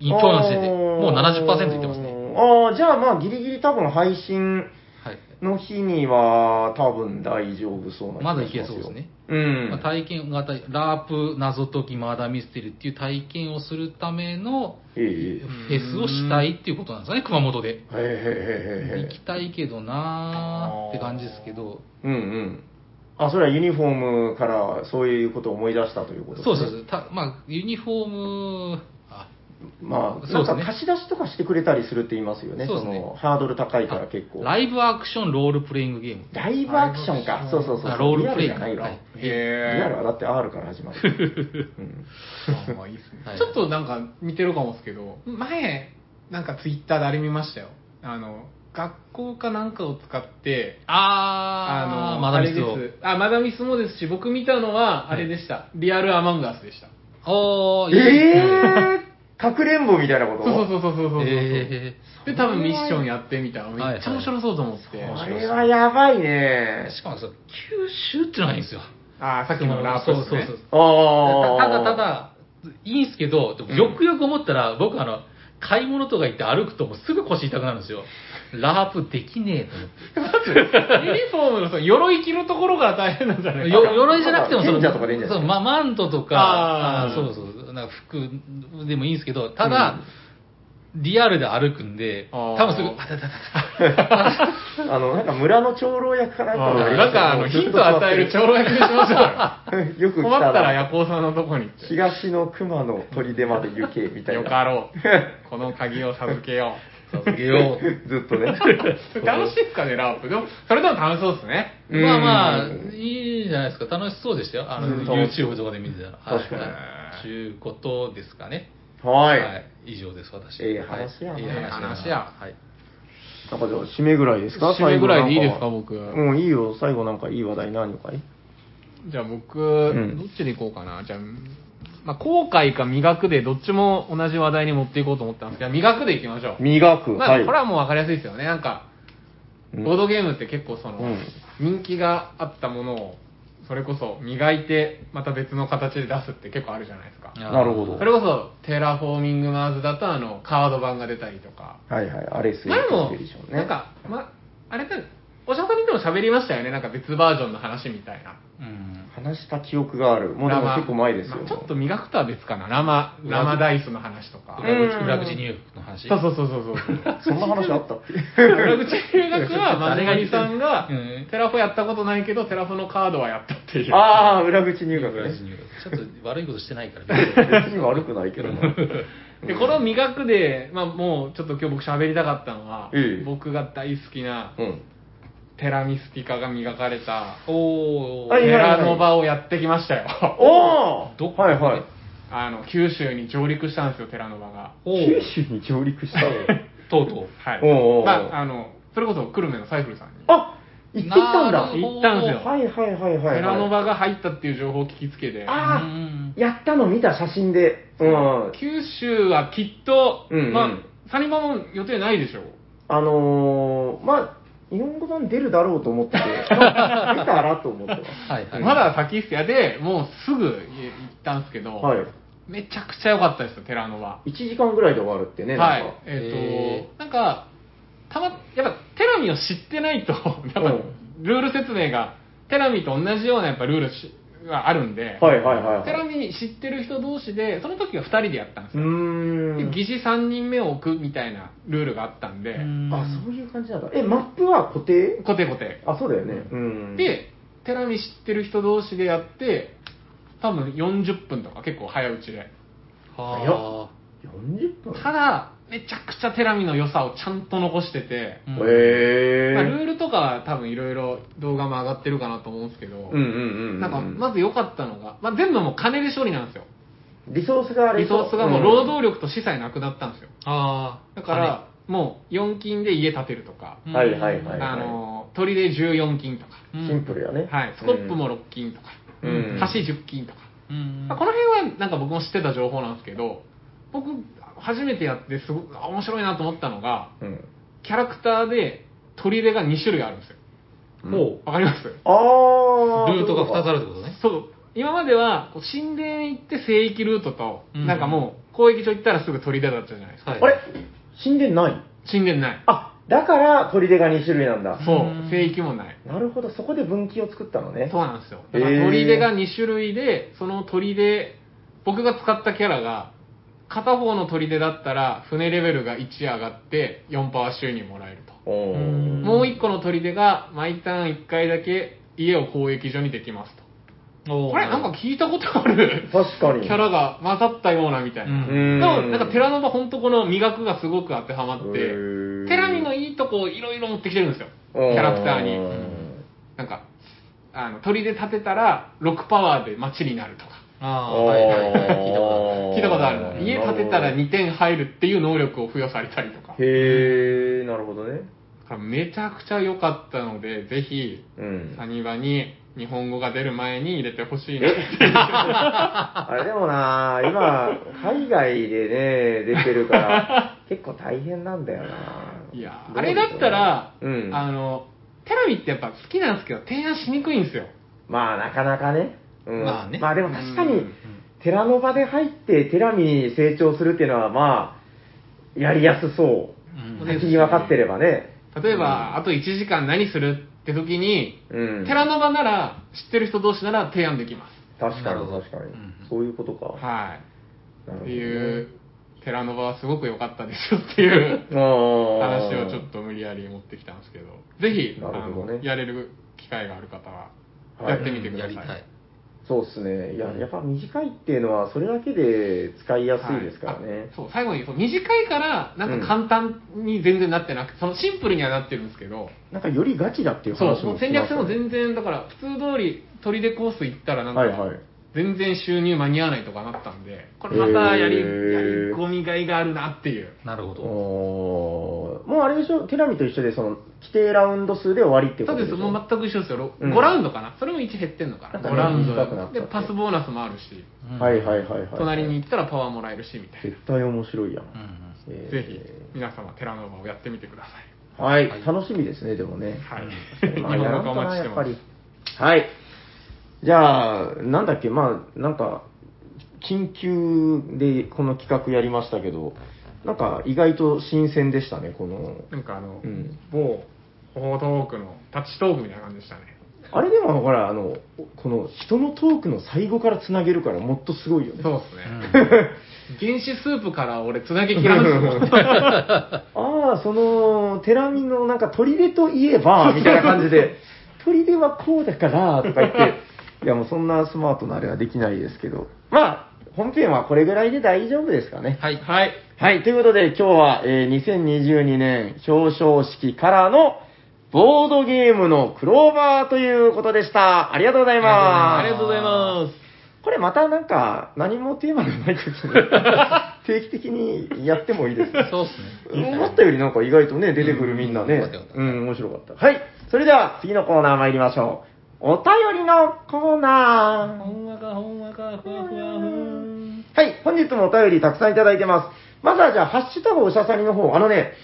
今日の時点で。もう70%いってますね。ああ、じゃあまあギリギリ多分配信はい。の日には多分大丈夫そうな気がまだいしますよけそうですね。うん。まあ、体験型、ラープ謎解きマーダーミステリーっていう体験をするためのええフェスをしたいっていうことなんですかね、熊本で。へえへえへえへ行きたいけどなーって感じですけど、うんうん。あ、それはユニフォームからそういうことを思い出したということですね。そうそうそう、たまあ、ユニフォーム、あまあ、そうですねなんか貸し出しとかしてくれたりするって言いますよね。そうですねのハードル高いから結構。ライブアクションロールプレイングゲーム。ライブアクションか。そうそうそう。あロールプレイじゃないわ。はいリアルはだって R から始まる。うんまあまあいいですねはいちょっとなんか似てるかもですけど、前、なんかツイッターであれ見ましたよ。あの、学校かなんかを使って、あー、マダミスを。あれです。あ、マダミスもですし、僕見たのは、あれでした。リアルアマンガスでした。おー、えいいですね。ー、かくれんぼみたいなこと？そうそうそうそうそうそう。えで、多分ミッションやってみたら、めっちゃ面白そうと思って。これはやばいねー。しかもさ、九州ってのはないんですよ。あー、さっきのラープですね。そうそうそう。ああ。ただただ、いいんすけど、でもよくよく思ったら、僕あの、買い物とか行って歩くともうすぐ腰痛くなるんですよ。ラープできねえと思って。ユニフォームのその鎧着るところが大変なんじゃない。よ鎧じゃなくても、その、賢者とかでいいんじゃない？そうまマントとか、あーあーそうそう、なんか服でもいいんですけど、ただ、リアルで歩くんで、あー多分すぐ、あたたたた。あの、なんか村の長老役かなんかあなんかあの、ヒント与える長老役にしましょうよ。よく来困ったたらら、ヤコウさんのとこに行って。東の熊の砦まで行け、みたいな。よかろう。この鍵を授けよ授けよずっとね。う。楽しいですかね、ラープ。でも、それでも楽しそうですね。うんまあまあ、いいじゃないですか。楽しそうでしたよ。あの、うん YouTube とかで見てたら。確かにはいちゅうことですかね。はい。以上です、私。ええ話やなはいいい話やはい。なんかじゃあ、締めぐらいですか？締めぐらいでいいですか、僕。うん、いいよ。最後なんかいい話題何かい？じゃあ僕、んどっちでいこうかな？じゃあ、まあ、後悔か磨くで、どっちも同じ話題に持っていこうと思ったんですけど、磨くでいきましょう。磨く。まあ、はい。これはもう分かりやすいですよね。なんか、うんボードゲームって結構その、うん人気があったものを、それこそ磨いて、また別の形で出すって結構あるじゃないですか。なるほどそれこそ、テラフォーミングマーズだと、あの、カード版が出たりとか。はいはい。あでもエクスペディションね。なんか、ま、あれだ、おしゃさんにでも喋りましたよね？なんか別バージョンの話みたいな。うん。話した記憶がある。もうでも結構前ですよ。まあちょっと磨くとは別かな。生、生ダイスの話とか。うん裏口入学の話。そうそうそうそうそう。[laughs] そんな話あった？っけ裏口留学は、マジガリさんがうん、テラフォやったことないけど、テラフォのカードはやったっていう。ああ、裏口入裏学ね。口入学。ちょっと悪いことしてないから。別に悪くないけどな。[laughs] で、この磨くで、まあもうちょっと今日僕喋りたかったのは、ええ僕が大好きなうん。テラミスティカが磨かれた、おー。はいテラノバをやってきましたよ。おおどはいはい。あの、九州に上陸したんですよ、テラノバが。お九ー。州に上陸した。[laughs] とうとう。はい。おうおうおうまあ、あの、それこそ久留米のサイフルさんに。あ行ってきたんだ。なるほど行ったんですよはいはいはいはい、はい。テラノバが入ったっていう情報を聞きつけて、あうんやったの見た写真で。うん。九州はきっと、うんうんまあ、サニバも予定ないでしょう。あのー、まあ、日本語版出るだろうと思ってて、[laughs] 見たらと思ってます。はいはい。まだ先っすやで、もうすぐ行ったんですけど、はい。めちゃくちゃ良かったですよ、テラノバ。1時間ぐらいで終わるってね、はいなんか。。えっ、と、なんか、たま、やっぱテラミを知ってないと、[laughs] やっぱうんルール説明が、テラミと同じようなやっぱルールしがあるんで、はいはいはいはい。テラミ知ってる人同士で、その時は2人でやったんですうよ。疑似3人目を置くみたいなルールがあったんで、うんあ、そういう感じなんだ。え、マップは固定？コテコテ。あ、そうだよね。うん。、で、テラミ知ってる人同士でやって、多分40分とか結構早打ちで。は40分？ただ、めちゃくちゃテラミの良さをちゃんと残してて、うん。まあ、ルールとかは多分いろいろ動画も上がってるかなと思うんですけど、うんうんうんうん。なんかまず良かったのが、まあ、全部もう金で処理なんですよ。リソースがリソースがもう労働力と資産なくなったんですよ。ああ。だから、もう4金で家建てるとか、金、はいはいはい。あの、鳥で14金とか、うん。シンプルやね。はい、スコップも6金とか、うん。橋10金とか、うん。まあこの辺はなんか僕も知ってた情報なんですけど、僕、初めてやってすごくあ面白いなと思ったのが、うん。キャラクターで鳥出が2種類あるんですよ。もわかります？あー。ルートが2つあるってことね。そう、今までは、神殿行って聖域ルートと、うんなんかもう、交易所行ったらすぐ砦だったじゃないですか。はいあれ？神殿ない？神殿ない。あ、だから砦が2種類なんだ。そううん、聖域もない。なるほど、そこで分岐を作ったのね。そうなんですよ。だから砦が2種類で、その砦、僕が使ったキャラが、片方の砦だったら、船レベルが1上がって、4パワー収入もらえると。もう1個の砦が、毎ターン1回だけ家を交易所にできますと。これなんか聞いたことある？確かに。キャラが混ざったようなみたいな。うんうんでも、なんかテラノバ本当この磨くがすごく当てはまって、テラミのいいとこをいろいろ持ってきてるんですよ。キャラクターに。なんか、あの、砦建てたら6パワーで街になるとか。ああ、はいはいはい。聞いたこ聞いたことある家建てたら2点入るっていう能力を付与されたりとか。へえ、なるほどね。めちゃくちゃ良かったので、ぜひ、うん。サニバに日本語が出る前に入れてほしいなって。[laughs] あれでもな、今、海外でね、出てるから、[laughs] 結構大変なんだよな。いやあれだったら、うん。あの、テラミってやっぱ好きなんですけど、提案しにくいんですよ。まあ、なかなかね。うん。まあねまあでも確かにうん、テラノバで入ってテラミに成長するっていうのは、まあ、やりやすそう。うんね先に分かってればね。例えば、あと1時間何するって時に、うん。テラノバなら、知ってる人同士なら提案できます。確かに確かにうん。そういうことか。はい。っていう、テラノバはすごく良かったですよっていう [laughs] あ話をちょっと無理やり持ってきたんですけど、ぜひ、なるほどねあのやれる機会がある方は、はいやってみてください。やりたい。そうですね。いや、やっぱ短いっていうのは、それだけで使いやすいですからはい。そう、最後にそう短いから、なんか簡単に全然なってなくて、そのシンプルにはなってるんですけど、なんかよりガチだっていうそう、話ももう戦略性も然全然、だから、普通通り、砦コース行ったらなんか、はいはい全然収入間に合わないとかなったんで、これまたやり、やり込みがいがあるなっていう。なるほど。れでしょ、テラミと一緒で、その、規定ラウンド数で終わりっていうことでしょ？そうです、もう全く一緒ですよ。ろうん5ラウンドかな。それも1減ってんのかな。なんかね5ラウン短くなっで、パスボーナスもあるし、うんはいはいはいはい。隣に行ったらパワーもらえるし、みたい絶対面白いやん。うんうんえーな。ぜひ、皆様、テラノーバをやってみてください。はい、はい楽しみですね、でもね。はい。日まあ本語化お待ちしてます。はい。じゃあ、なんだっけ、まあ、なんか、緊急でこの企画やりましたけど、なんか意外と新鮮でしたね、この。なんかあの、うん某、トークのタッチトークみたいな感じでしたね。あれでもほら、あの、この人のトークの最後からつなげるからもっとすごいよね。そうですね。[laughs] 原始スープから俺、つなげきらんすもん。[laughs] ああ、その、テラミのなんか砦といえば、[laughs] みたいな感じで、砦はこうだから、とか言って、いやもうそんなスマートなあれはできないですけど。まあ、本編はこれぐらいで大丈夫ですかね。はい。はい。はい、ということで今日は、えー2022年表彰式からのボードゲームのクローバーということでした。ありがとうございます。ありがとうございます。これまたなんか何もテーマがない時に [laughs] 定期的にやってもいいですね。そうっすね。思ったよりなんか意外とね、出てくるみんなね。うん、面白かった。はい。それでは次のコーナー参りましょう。お便りのコーナー。ほんわかほんわかふわふわふん。はい、本日もお便りたくさんいただいてます。まずはじゃあ、ハッシュタグおしゃさりの方、あのね、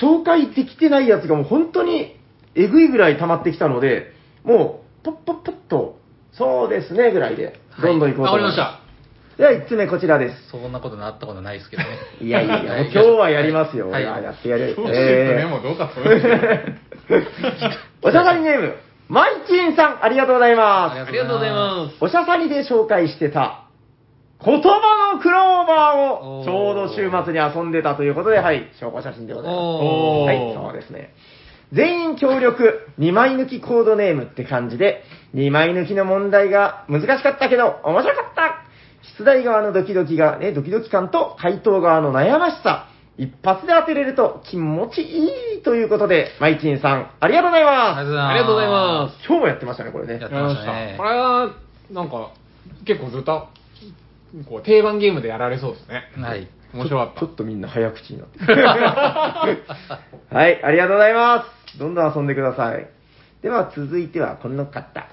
紹介できてないやつがもう本当にえぐいぐらい溜まってきたので、もう、ポッポッポッと、そうですね、ぐらいで、どんどん行こうと思います。わかでは、1つ目こちらです。そんなことなったことないですけどね。いやいや今日はやりますよ。はいいややってやる。そうですね、もうどうかと思います。[laughs] おしゃさりネーム、マイチンさん、ありがとうございます。ありがとうございます。おしゃさりで紹介してた、言葉のクローバーをちょうど週末に遊んでたということで、はい、証拠写真でございます。はい、そうですね。全員協力、2枚抜きコードネームって感じで、2枚抜きの問題が難しかったけど、面白かった出題側のドキドキが、ね、ドキドキ感と回答側の悩ましさ、一発で当てれると気持ちいいということで、マイチンさん、ありがとうございます。ありがとうございます。今日もやってましたね、これねやっ。てましたねこれは、なんか、結構ずっと、こう、定番ゲームでやられそうですね。はい。面白かった。ちょっとみんな早口になってる。[laughs] はい、ありがとうございます。どんどん遊んでください。では続いてはこの方。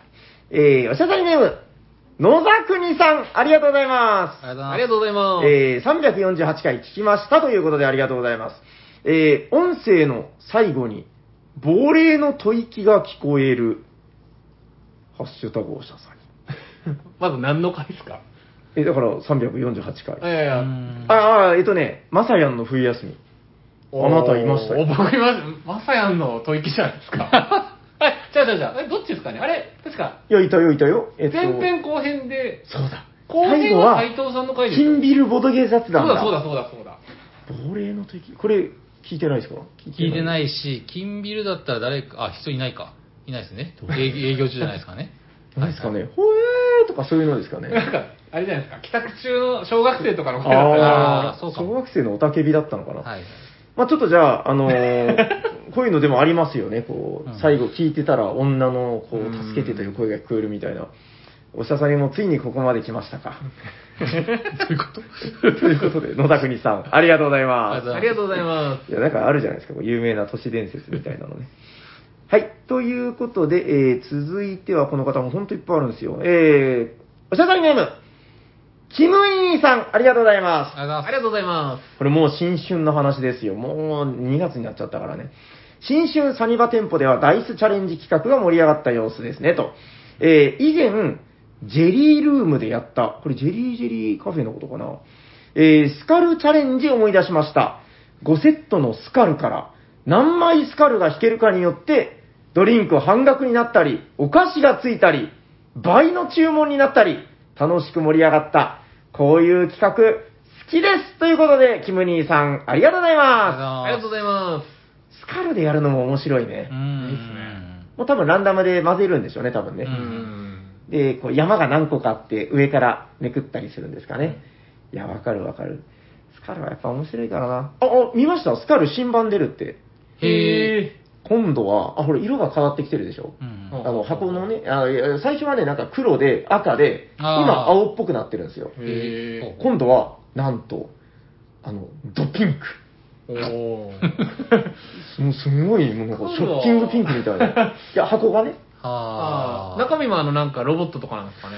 えー、おしゃさりネーム、野沢国さん、ありがとうございます。ありがとうございます。えー、348回聞きましたということでありがとうございます。えー、音声の最後に、亡霊の吐息が聞こえる、ハッシュタグおしゃさ [laughs] まず何の回ですか？え、だから348回。いやいや、うんああ、えっとね、まさやんの冬休み。あなたいましたよお僕いました。まさやんの吐息じゃないですか。[laughs] え、じゃあじゃあじゃあ、え、どっちですかね？あれ、確か、いや、いたよ、いたよ。えっと、前編後編で、そうだ。後最後は編は斎、藤さんの回ですよ金ビルボドゲー雑談だ。そうだそうだそうだそうだ。亡霊の時。これ、聞いてないですか？聞いてい。ないし、金ビルだったら誰か、あ、人いないか。いないですね。営営業中じゃないですかね。[laughs] 何ですかね。ほえーとかそういうのですかね。なんか、あれじゃないですか、帰宅中の小学生とかの声だったら、ああ、あーそうかも小学生のおたけびだったのかな。はい。まあちょっとじゃあ、あのー [laughs] こういうのでもありますよね。こううん、最後聞いてたら女のこう助けてという声が聞こえるみたいな。おしゃさにもついにここまで来ましたか。[laughs] どういうこと？[laughs] ということで、野田国さん、ありがとうございます。ありがとうございます。いや、なんかあるじゃないですか、こう有名な都市伝説みたいなのね。はい。ということで、えー、続いてはこの方も本当いっぱいあるんですよ。えー、おしゃさりネーム、キムイーさん。ありがとうございますありがとうございます。これもう新春の話ですよ。もう2月になっちゃったからね。新春サニバ店舗ではダイスチャレンジ企画が盛り上がった様子ですね、と。えー、以前、ジェリールームでやった、これジェリージェリーカフェのことかな？えー、スカルチャレンジ思い出しました。5セットのスカルから何枚スカルが引けるかによって、ドリンク半額になったり、お菓子がついたり、倍の注文になったり、楽しく盛り上がった。こういう企画、好きですということで、キムニーさん、ありがとうございますありがとうございます。す。スカルでやるのも面白いねう。ん。いいっすねもう多分ランダムで混ぜるんでしょうね、多分ね。ううんん。で、こう山が何個かあって上からめくったりするんですかね。いや、わかるわかる。スカルはやっぱ面白いからな。あ、あ、見ました？スカル新版出るって。へえ。今度は、あ、ほら、色が変わってきてるでしょ。うんうんあの、箱のね、あいや最初はね、なんか黒で赤で、今青っぽくなってるんですよ。へー今度は、なんと、あの、ドピンク。おー。[laughs] もうすんごい、もうなんかショッキングピンクみたいな。[laughs] いや、箱がね。はあ。中身もあのなんかロボットとかなんですかね。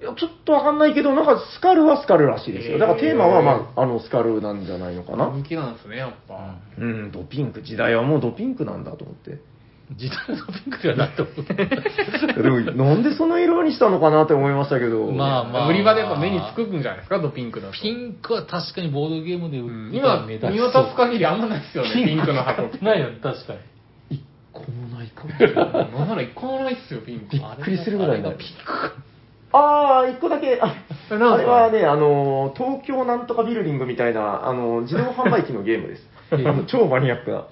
いや、ちょっとわかんないけど、なんかスカルはスカルらしいですよ。だからテーマは、まあ、あの、スカルなんじゃないのかな。人気なんですね、やっぱ。うん、ドピンク、時代はもうドピンクなんだと思って。時代のピンクではなって思う。でも、なんでその色にしたのかなって思いましたけど。まあまあ売り場でやっぱ目につくんじゃないですか、ドピンクだと。ピンクは確かにボードゲームで売うんって今、見目立ち渡す限りあんまないですよね、ピンクの箱って。ないよね、確かに。一個もないかもしれなんなら一個もないっすよ、ピンク。びっくりするぐらいなピンク。あー、一個だけ、ああれはね、あの、東京なんとかビルディングみたいな、あの、自動販売機のゲームです。[laughs] あの超マニアックな。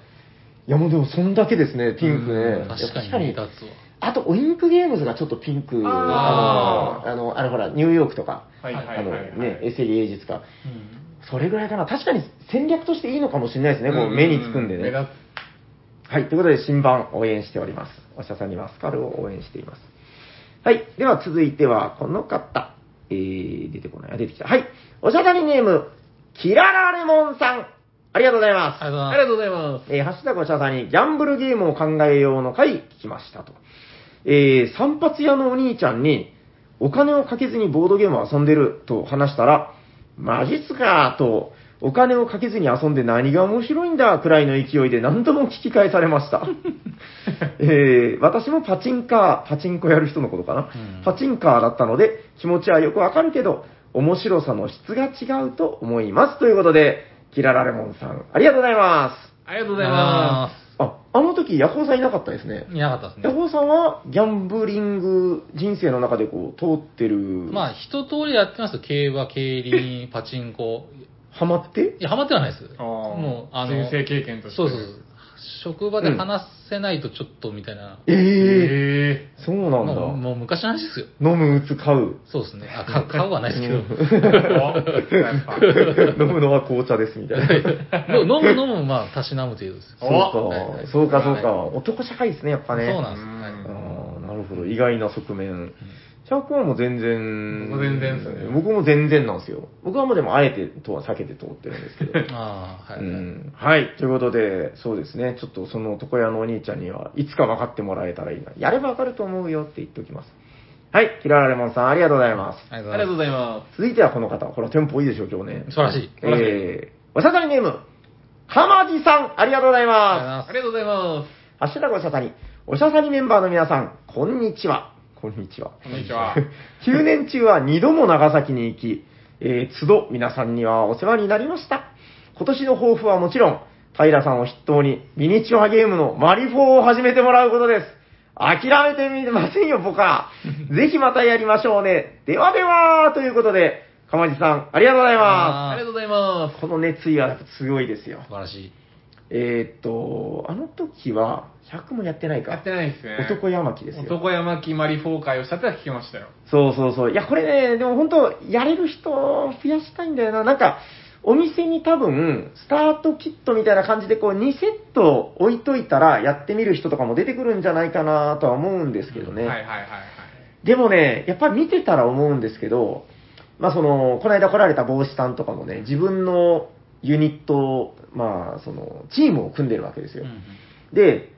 いやもうでもそんだけですね、ピンクね。確かに目立つわ。あと、オインクゲームズがちょっとピンク、あの、あの、あのほら、ニューヨークとか、はいはいはいあのはい。ね、エセリ芸術家。うんそれぐらいかな。確かに戦略としていいのかもしれないですね、こう目につくんでね。目立はい、ということで新版応援しております。おしゃさんにはスカルを応援しています。はい、では続いてはこの方。えー、出てこない。あ、出てきた。はい、おしゃさにネーム、キララレモンさん。ありがとうございます。ありがとうございます。えー、ハッシュタグさんにギャンブルゲームを考えようの回聞きましたと。えー、散髪屋のお兄ちゃんに、お金をかけずにボードゲームを遊んでると話したら、マジっすかと、お金をかけずに遊んで何が面白いんだくらいの勢いで何度も聞き返されました。[laughs] えー、私もパチンカー、パチンコやる人のことかな、うんパチンカーだったので気持ちはよくわかるけど、面白さの質が違うと思います。ということで、キララレモンさん、ありがとうございます。ありがとうございまあ、あの時、ヤホーさんいなかったですね。いなかったですね。ヤホーさんはギャンブリング人生の中でこう通ってる。まあ、一通りやってますよ。競馬、競輪、パチンコ。ハマって？いや、ハマってはないです。あーもう、あの、人生経験としてそうそうそう。職場で話せないとちょっとみたいな。ええへそうなんだ。もうもう昔の話ですよ。飲む、打つ、買う。そうですね。あ、か買うはないですけど。[laughs] 飲むのは紅茶ですみたいな。飲む飲む、まあ、たしなむ程度です。そうか、そうか、そうか。は男社会ですね、やっぱね。そうなんです。うんはいあーなるほど、意外な側面。シャークはもう全然。僕全然っすね僕も全然なんですよ。僕はもうでもあえてとは避けて通ってるんですけど。[laughs] ああ、はい。うんはい。ということで、そうですね。ちょっとその床屋のお兄ちゃんにはいつか分かってもらえたらいいな。やれば分かると思うよって言っておきます。はい。キララレモンさん、ありがとうございます。ありありがとうございま続いてはこの方。ほら、テンポいいでしょ、今日ね。素晴らしい。えー、おしゃさにネーム、かまじさん、ありがとうございます。す。ありがとうございます。ハッシュタグおしゃさに、おしゃさにメンバーの皆さん、こんにちは。こんにちは。こんにちは。[laughs] 9年中は2度も長崎に行き、えー、都度皆さんにはお世話になりました。今年の抱負はもちろん、平さんを筆頭にミニチュアゲームのマリフォーを始めてもらうことです。諦めてみませんよ、僕は。[laughs] ぜひまたやりましょうね。ではでは、ということで、かまじさん、ありがとうございま。ありがとうございますこの熱意は強いですよ。素晴らしい。えーっと、あの時は、100もやってないす。か。やってないですね。男山木ですよ。男山木マリフォー会をしたっては聞きましたよ。そうそうそう。いや、これね、でも本当、やれる人を増やしたいんだよな。なんか、お店に多分、スタートキットみたいな感じで、こう、2セット置いといたら、やってみる人とかも出てくるんじゃないかなとは思うんですけどね。はいはいはいはい。でもね、やっぱり見てたら思うんですけど、まあその、この間来られた帽子さんとかもね、自分のユニットを、まあその、チームを組んでるわけですよ。うんうんで、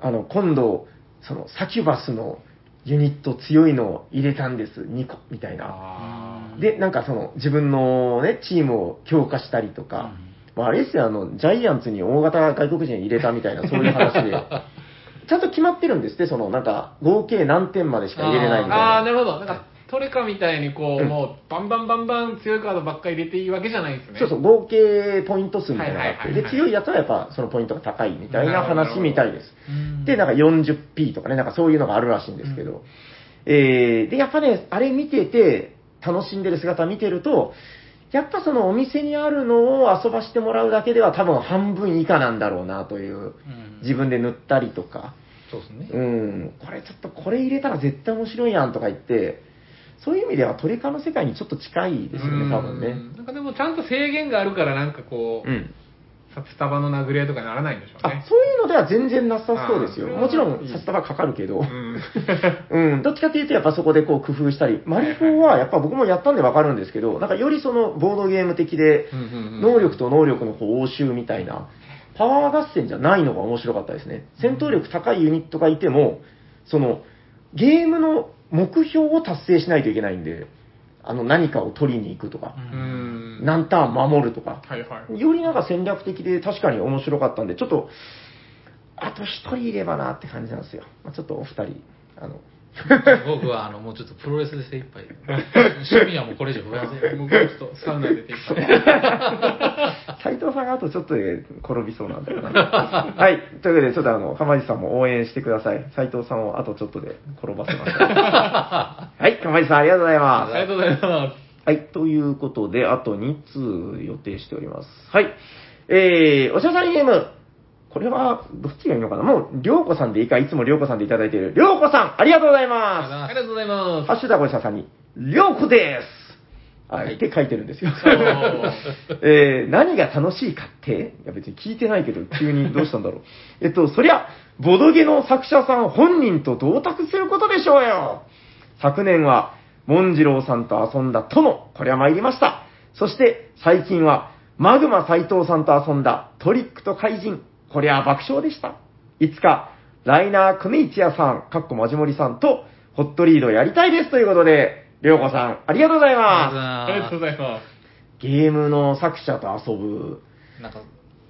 あの、今度、その、サキュバスのユニット強いのを入れたんです、2個、みたいな。あで、なんかその、自分のね、チームを強化したりとか、まあ、あれですよ、あの、ジャイアンツに大型外国人入れたみたいな、そういう話で、[laughs] ちゃんと決まってるんですって、その、なんか、合計何点までしか入れれないみたいな。あー、なるほど。なんか、トレカみたいにこう、うん。もう、バンバンバンバン強いカードばっかり入れていいわけじゃないんですね。そうそう、合計ポイント数みたいなのがあって、で、はいはいはいはい。強いやつはやっぱそのポイントが高いみたいな話みたいです。うん。で、なんか 40P とかね、なんかそういうのがあるらしいんですけど、えー、で、やっぱね、あれ見てて、楽しんでる姿見てると、やっぱそのお店にあるのを遊ばしてもらうだけでは多分半分以下なんだろうなという、うん。自分で塗ったりとか、そうですね。うん、これちょっとこれ入れたら絶対面白いやんとか言って、そういう意味ではトリカの世界にちょっと近いですよね、多分ね。うんなんかでもちゃんと制限があるから、なんかこう、うん。札束の殴り合いとかにならないんでしょうあね。、そういうのでは全然なさそうですよ。もちろん、札束かかるけど。うん。うん、[laughs] どっちかっていうと、やっぱそこでこう工夫したり、マリフォーはやっぱ僕もやったんでわかるんですけど、なんかよりそのボードゲーム的で、能力と能力のこう応酬みたいな、パワー合戦じゃないのが面白かったですね。戦闘力高いユニットがいても、その、ゲームの目標を達成しないといけないんで、あの、何かを取りに行くとか。何ターン守るとか、はいはい。よりなんか戦略的で確かに面白かったんで、ちょっと、あと一人いればなって感じなんですよ。まあ、ちょっとお二人、あの、[laughs] 僕はあのもうちょっとプロレスで精一杯。趣味はもうこれ以上増やせ。僕はちょっとサウナ出てきた。斉藤さんがあとちょっとで転びそうなんだよな。はい。というわけで、ちょっとあの、浜地さんも応援してください。斉藤さんをあとちょっとで転ばせましょう。[laughs] はい。浜地さんありがとうございます。ありがとうございます。はい。ということで、あと2通予定しております。はい。えー、おしゃさりゲーム。これは、どっちがいいのかな？もう、りょうこさんでいいか、いつもりょうこさんでいただいている。りょうこさん、ありがとうございます。ありがとうございます。ハッシュタグおしゃさんに、りょうこです。はい、って書いてるんですよ。お [laughs] えー、何が楽しいかって、いや別に聞いてないけど、急にどうしたんだろう。[laughs] えっと、そりゃ、ボドゲの作者さん本人と同卓することでしょうよ。昨年は、モンジローさんと遊んだ殿、これは参りました。そして、最近は、マグマ斎藤さんと遊んだトリックと怪人、これは爆笑でした。いつか、ライナー・クネイチアさん、かっこマジモリさんと、ホットリードやりたいですということで、りょうこさん、ありがとうございます。ありがとうございまゲームの作者と遊ぶ。なんか、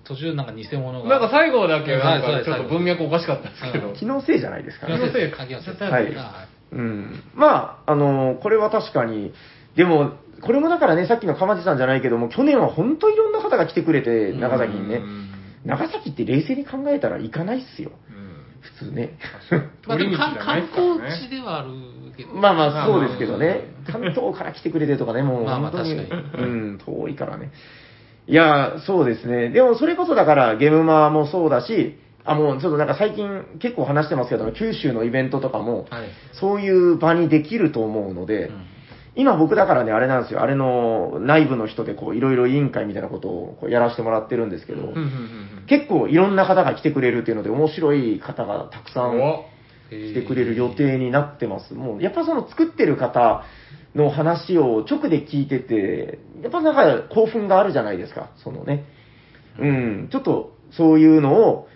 途中なんか偽物す。が。なんか最後だけ、なんかはいちょっと文脈おかしかったんですけど。気のせいじゃないですかね。気のせい関係はいあうん。まあ、あのこれは確かに、でも、これもだからね、さっきの鎌地さんじゃないけども、去年は本当いろんな方が来てくれて、長崎にねう。ん長崎って冷静に考えたら行かないっすよ。うん普通ね。まあでも観光地ではあるけど。まあまあ、そうですけどね。関東から来てくれてとかね、もう本当に、うん、遠いからね。いや、そうですね。でもそれこそだから、ゲームマもそうだし、あ、もうちょっとなんか最近結構話してますけど、九州のイベントとかも、はい。そういう場にできると思うので、うん今僕だからね、あれなんですよ、あれの内部の人でこう、いろいろ委員会みたいなことをこうやらせてもらってるんですけど、結構いろんな方が来てくれるっていうので、面白い方がたくさんお来てくれる予定になってます。もう、やっぱその作ってる方の話を直で聞いてて、やっぱなんか興奮があるじゃないですか、そのね。うん、ちょっとそういうのを、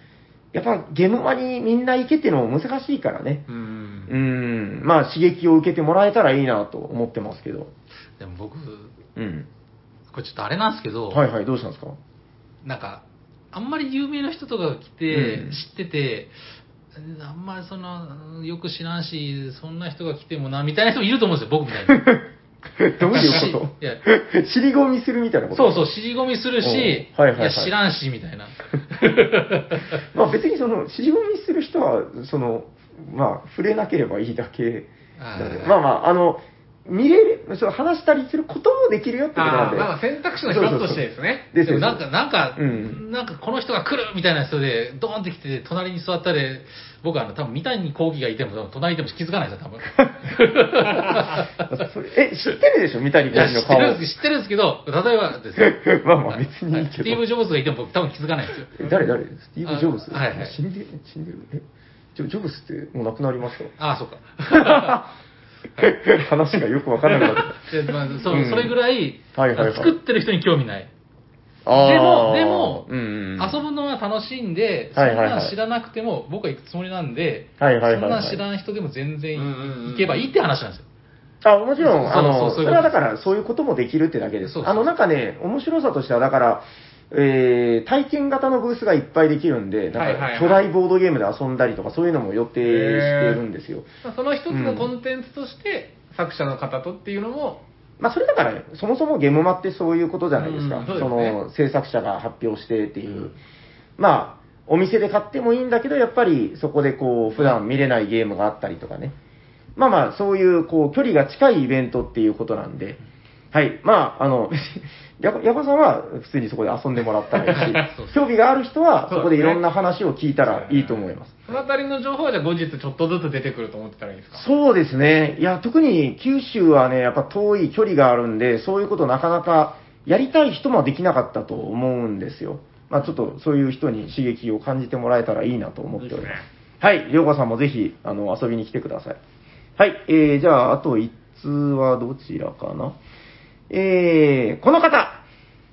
やっぱゲームマにみんな行けっていうのも難しいからね。うんうん、まあ刺激を受けてもらえたらいいなと思ってますけど。でも僕、うん。これちょっとあれなんですけど、はいはい、どうしたんですか？なんか、あんまり有名な人とかが来て、うん。知ってて、あんまりその、よく知らんし、そんな人が来てもな、みたいな人もいると思うんですよ、僕みたいに。[laughs] どういうこいや、と尻込みするみたいなこと？そうそう、尻込みするし、おはいはいはいや、知らんし、みたいな。[laughs] まあ別にその、尻込みする人は、その、まあ、触れなければいいだけなのであーまあまあ、あの、見れる、そう話したりすることもできるよってことなんで。あーまあ選択肢の一つとしてですね。ですよでもなんか、なんか、うんなんかこの人が来るみたいな人で、ドーンって来て、隣に座ったり、僕はあの、多分三谷幸喜がいても、隣にいても気づかないですよ、多分。[laughs] え、知ってるでしょ？三谷幸喜の顔。知ってるんです知ってるんですけど、例えばですよ。[laughs] まあまあ別にいいけど。スティーブ・ジョブズがいても僕多分気づかないですよ。え誰誰？スティーブ・ジョブズ？あはいはい死んで、死んでるえ？ジョジョブズってもう亡くなりました？ああ、そうか。[laughs] 話がよくわからなくなって [laughs] でまあそううん。それぐらい、はいはいはい。作ってる人に興味ない。でも、でも、うんうん、遊ぶのは楽しいんで、そんなん知らなくても、僕は行くつもりなんで、はいはいはいはい。そんなん知らん人でも全然うんうんうん行けばいいって話なんですよ。あ、もちろん、あの、そうそういうことそれはだから、そういうこともできるってだけです。そうそう。あの、なんかね、面白さとしては、だから、えー、体験型のブースがいっぱいできるんで、なんか巨大ボードゲームで遊んだりとか、そういうのも予定してるんですよ。まあその一つのコンテンツとして、作者の方とっていうのも、まあ、それだから、そもそもゲームマってそういうことじゃないですか。うんそすねの、制作者が発表してっていう。まあ、お店で買ってもいいんだけど、やっぱりそこでこう、普段見れないゲームがあったりとかね。まあまあ、そういう、こう、距離が近いイベントっていうことなんで、はい。まあ、あの、[laughs] やば、やばさんは普通にそこで遊んでもらったらいいそうし、興味がある人はそこでいろんな話を聞いたらいいと思います。そのあたりの情報はじゃあ後日ちょっとずつ出てくると思ってたらいいですか？そうですね。いや、特に九州はね、やっぱ遠い距離があるんで、そういうことなかなかやりたい人もできなかったと思うんですよ。まあちょっとそういう人に刺激を感じてもらえたらいいなと思っております。いいですねはい、りょうこさんもぜひ、あの、遊びに来てください。はい、えー、じゃあ、あと1通はどちらかな？えー、この方、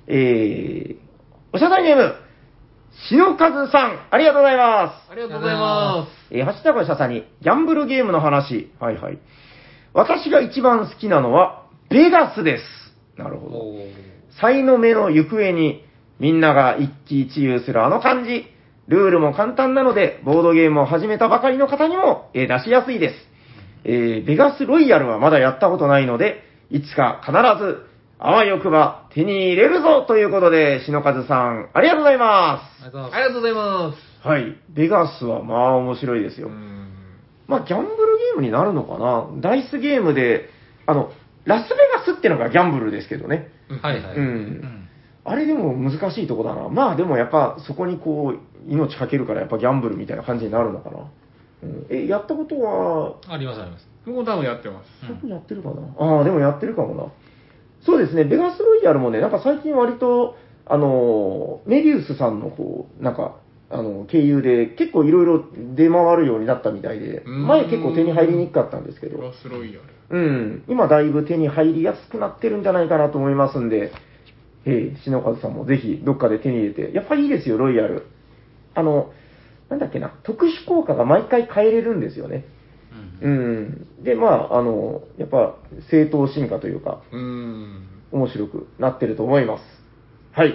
えー、おしゃさんネーム、しのかずさん、ありがとうございます。ありがとうございまえー、ハッシュタグシャサに、ギャンブルゲームの話。はいはい。私が一番好きなのは、ベガスです。なるほど。才の目の行方に、みんなが一喜一憂するあの感じ。ルールも簡単なので、ボードゲームを始めたばかりの方にも、えー出しやすいです。えーベガスロイヤルはまだやったことないので、いつか必ず、あわよくば手に入れるぞということで、篠和さん、ありがとうございま。す。ありがとうございますはい。ベガスはまあ面白いですす。よう。んまあ、ギャンブルゲームになるのかな？ダイスゲームで、あの、ラスベガスってのがギャンブルですけどね。はいはい。うんあれでも難しいとこだな。まあでもやっぱそこにこう、命かけるからやっぱギャンブルみたいな感じになるのかな。うん、え、やったことは、ありますあります。僕も多分やってます。うん多分やってるかな？ああ、でもやってるかもな。そうですね、ベガスロイヤルもね、なんか最近割と、あの、メビウスさんのこう、なんか、あの、経由で結構いろいろ出回るようになったみたいで、うん前結構手に入りにくかったんですけど、ロスロイヤル。うん、今だいぶ手に入りやすくなってるんじゃないかなと思いますんで、ええ、篠和さんもぜひどっかで手に入れて、やっぱりいいですよ、ロイヤル。あの、なんだっけな、特殊効果が毎回変えれるんですよね。うんうん。で、まあ、あの、やっぱ正当進化というか、うーん。面白くなってると思います。はい。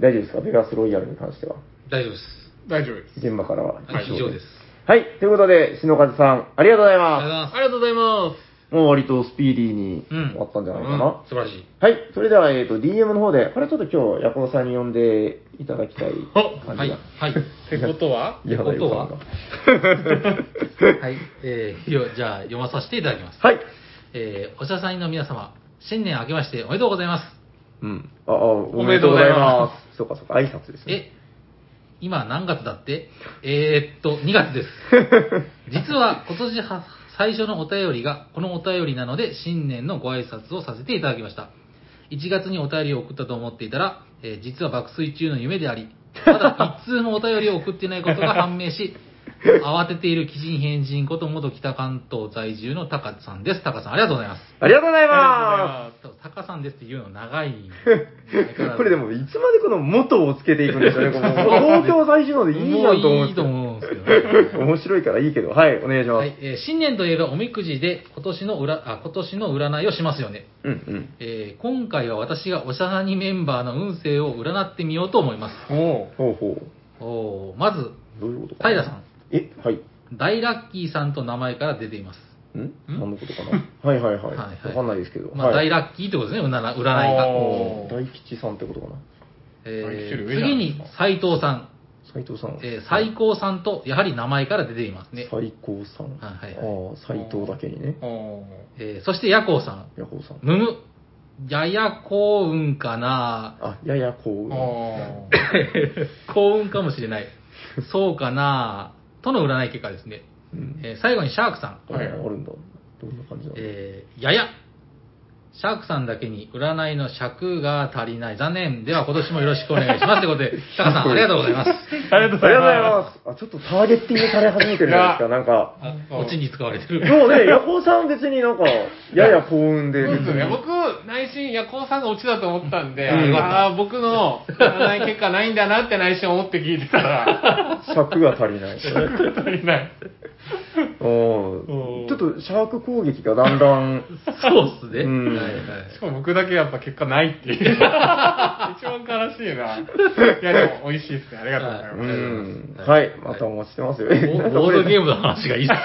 大丈夫ですか？ベガスロイヤルに関しては。大丈夫です。大丈夫です。現場からははい、以上です。。はい。ということで、篠和さん、ありがとうございありがとうございま。ますありがとうございますもう割とスピーディーにうん終わったんじゃないかな。す。素晴らしい。はい。それでは、えっ、と、DM の方で、これちょっと今日、ヤコウさんに呼んでいただきたい感じが。はい。はい。ってことは？[laughs] ってことは？[laughs] はい。えー、よじゃあ読まさせていただきます。はい。えー、おしゃさんの皆様、新年明けましておめでとうございます。うん。あ、あ、おめでとうございます。そうかそうか、挨拶ですね。え、今何月だって？えー、っと、2月です。[laughs] 実は今年は最初のお便りがこのお便りなので新年のご挨拶をさせていただきました。1月にお便りを送ったと思っていたら、えー実は爆睡中の夢であり、まだ一通もお便りを送っていないことが判明し、[laughs] 慌てている鬼人変人こと元北関東在住のタカさんです。タカさんありがとうございます。ありがとうございあまタカさんですって言うの長い。す。[laughs] これでも、いつまでこの元をつけていくんでしょうね。この東京在住のでいいじゃんと思うんですけど。もういいと思うんですけどね [laughs] 面白いからいいけど。はい、お願いします。はい、えー新年といえばおみくじで今年の裏あ今年の占いをしますよね、うんうん。えー今回は私がおしゃなにメンバーの運勢を占ってみようと思いますおうほうほう。おーまずどういうことか。平さんえ、はい。大ラッキーさんと名前から出ています。ん？何のことかな？はいはいはい。[laughs] はいはいわかんないですけど。まあ、はい大ラッキーってことですね、占い占いが。おー大吉さんってことかな？え大吉よりー上じゃない次に斉藤さん、斉藤さん。えー最高さんと、やはり名前から出ていますね。最高さん。はいはいああ、斉藤だけにね。えーそして、ヤコウさん。ヤホーさん。むむ。やや幸運かなあ、ややこう。おー [laughs] 幸運かもしれない。[laughs] そうかなとの占い結果ですね。うんえー最後にシャークさん。ああるんだ。どんな感じなのえーやや。シャークさんだけに占いの尺が足りない。残念。では今年もよろしくお願いします。ということで、[laughs] タカさんありがとうございます。ありがとうございありがとうございまます。あ、ちょっとターゲッティングされ始めてるじゃないですか、なんか。あ、オチに使われてる。でもね、ヤコウさん別になんか、やや幸運で。す。そうですね。僕、内心、ヤコウさんがオチだと思ったんで、うんああ、僕の占い結果ないんだなって内心思って聞いてたら、尺が足りない。足りない。おうんーちょっとシャーク攻撃がだんだん、そうっすね。うんはいはいしかも僕だけやっぱ結果ないっていう。[laughs] 一番悲しいな。いや、でも美味しいですね。ありがとうございます。うん。ははいい、またお待ちしてますよ。ボーボードゲームの話がいいっすね。[laughs]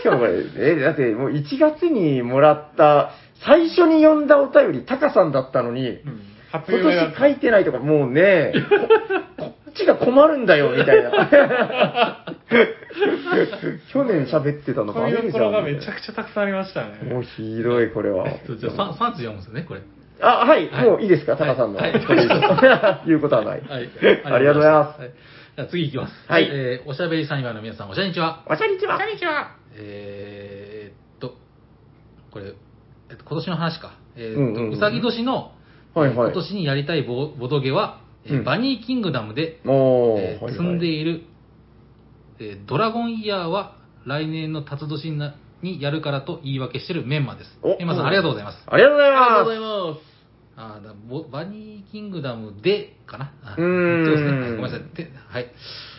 しかもこれ、え、だってもう1月にもらった、最初に読んだお便り、タカさんだったのに、今夢だった年書いてないとか、もうね、[laughs] ここっちが困るんだよ、みたいな。[laughs] 去年喋ってたのバ恋レるじゃん。がめちゃくちゃたくさんありましたなね。もうひどい、これは。じゃあ、3つ読むんですよね、これ。あ、はい、はいもういいですか、タカさんの。はいこれ以上言うことはない。はい。[laughs] ありがとうございます。はいじゃあ次行きます。はいえーおしゃべりサニバーの皆さん、おしゃにちは。おしゃにちは。こんにちは。えーっと、これ、えっと、今年の話か。えーっと、うんうんうんうさぎ年の、はいはい今年にやりたいボボドゲは、えーうんバニーキングダムで、おー、はいはいえー積んでいる、えードラゴンイヤーは来年の辰年になにやるからと言い訳してるメンマです。おメンマさん、ありがとうございます。ありがとうございありがとうます。ございます。あーだボバニーキングダムでかなあうーんそうですね。はいごめんなさい。てはい。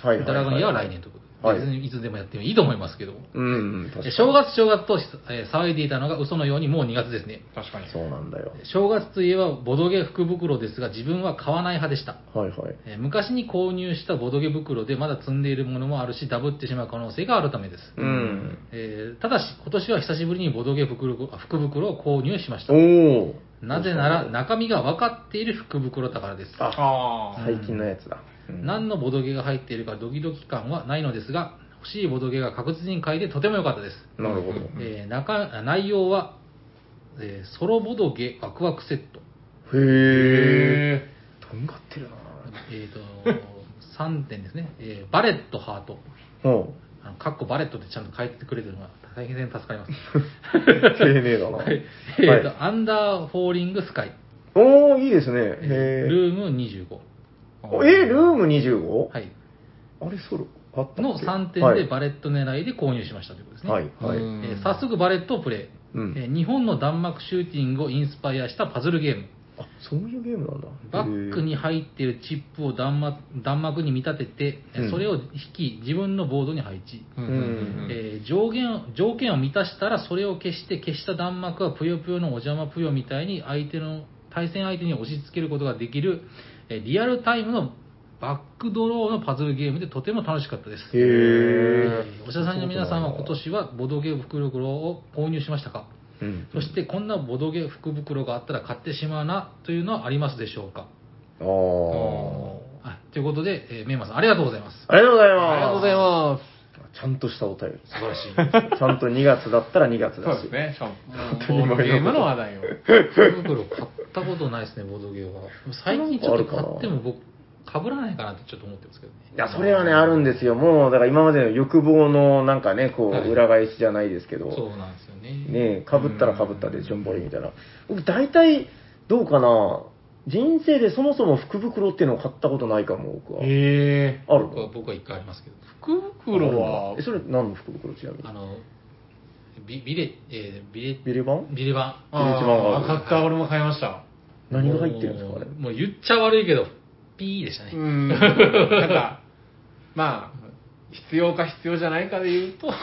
はいドラゴンイヤーは来年ということで。はい別にいつでもやってもいいと思いますけども。うん、確かに。え正月正月と、えー騒いでいたのが嘘のようにもう2月ですね。確かに。そうなんだよ。正月といえばボドゲ福袋ですが自分は買わない派でした。はいはい。えー昔に購入したボドゲ袋でまだ積んでいるものもあるしダブってしまう可能性があるためです。うん。えーただし今年は久しぶりにボドゲ袋あ福袋を購入しましたお。ー。なぜなら中身が分かっている福袋だからです。あ、ああ。最近のやつだ。うん何のボドゲが入っているかドキドキ感はないのですが、欲しいボドゲが確実に買えてとても良かったです。なるほど。えー中内容は、えーソロボドゲワクワクセット。へー。へとんがってるなえっ、と、3点ですね。えーバレットハート。ほあの、かっこバレットってちゃんと書いてくれてるのが大変助かります。う。[laughs] 丁寧だな。[laughs] はい。えはいーと、アンダーフォーリングスカイ。おー、いいですね。へー。ルーム25。おえ、ルーム 25? はい。あれ、ソロあったの3点はいでバレット狙いで購入しましたということですね。はい、はい。うんえー早速バレットをプレイ。うんえー日本の弾幕シューティングをインスパイアしたパズルゲーム。あ、そういうゲームなんだ。バックに入っているチップを弾幕弾幕に見立てて、えーうんそれを引き、自分のボードに配置。ーうんえー上限条件を満たしたらそれを消して消した弾幕はぷよぷよのお邪魔ぷよみたいに相手の対戦相手に押し付けることができる、えーリアルタイムのバックドローのパズルゲームでとても楽しかったです。へー。えーおしゃさんの皆さんは今年はボドゲ福袋を購入しましたか？うん。そしてこんなボドゲ福袋があったら買ってしまうなというのはありますでしょうか？あー。あということで、えーメンマさんありがとうございます。ありがとうございます。ありがとうございます。す。ちゃんとしたお便り。素晴らしい。ちゃんと2月だったら2月そうだし。ですね。しかも、ボードゲームの話題を。福袋買ったことないですね、ボドゲは。最近ちょっと買っても僕、被らないかなってちょっと思ってますけどね。いや、それはね、あるんですよ。もう、だから今までの欲望のなんかね、こ、はいう裏返しじゃないですけど、そうなんですよね。ねかぶったらかぶったで、ジョンボリみたいな。僕、大体、どうかな、人生でそもそも福袋っていうのを買ったことないかも、僕は。へえ。ある僕は僕は一回ありますけど。福袋は？え、、それ何の福袋？ちなみにあの、ビビレ、えービレ、ビレバン？ビレバン。ビレ一番があ買った、俺も買いました。何が入ってるんですか、あれ？もう言っちゃ悪いけど、ピーでしたね。うん。[laughs] なんか、まあ、必要か必要じゃないかで言うと、んま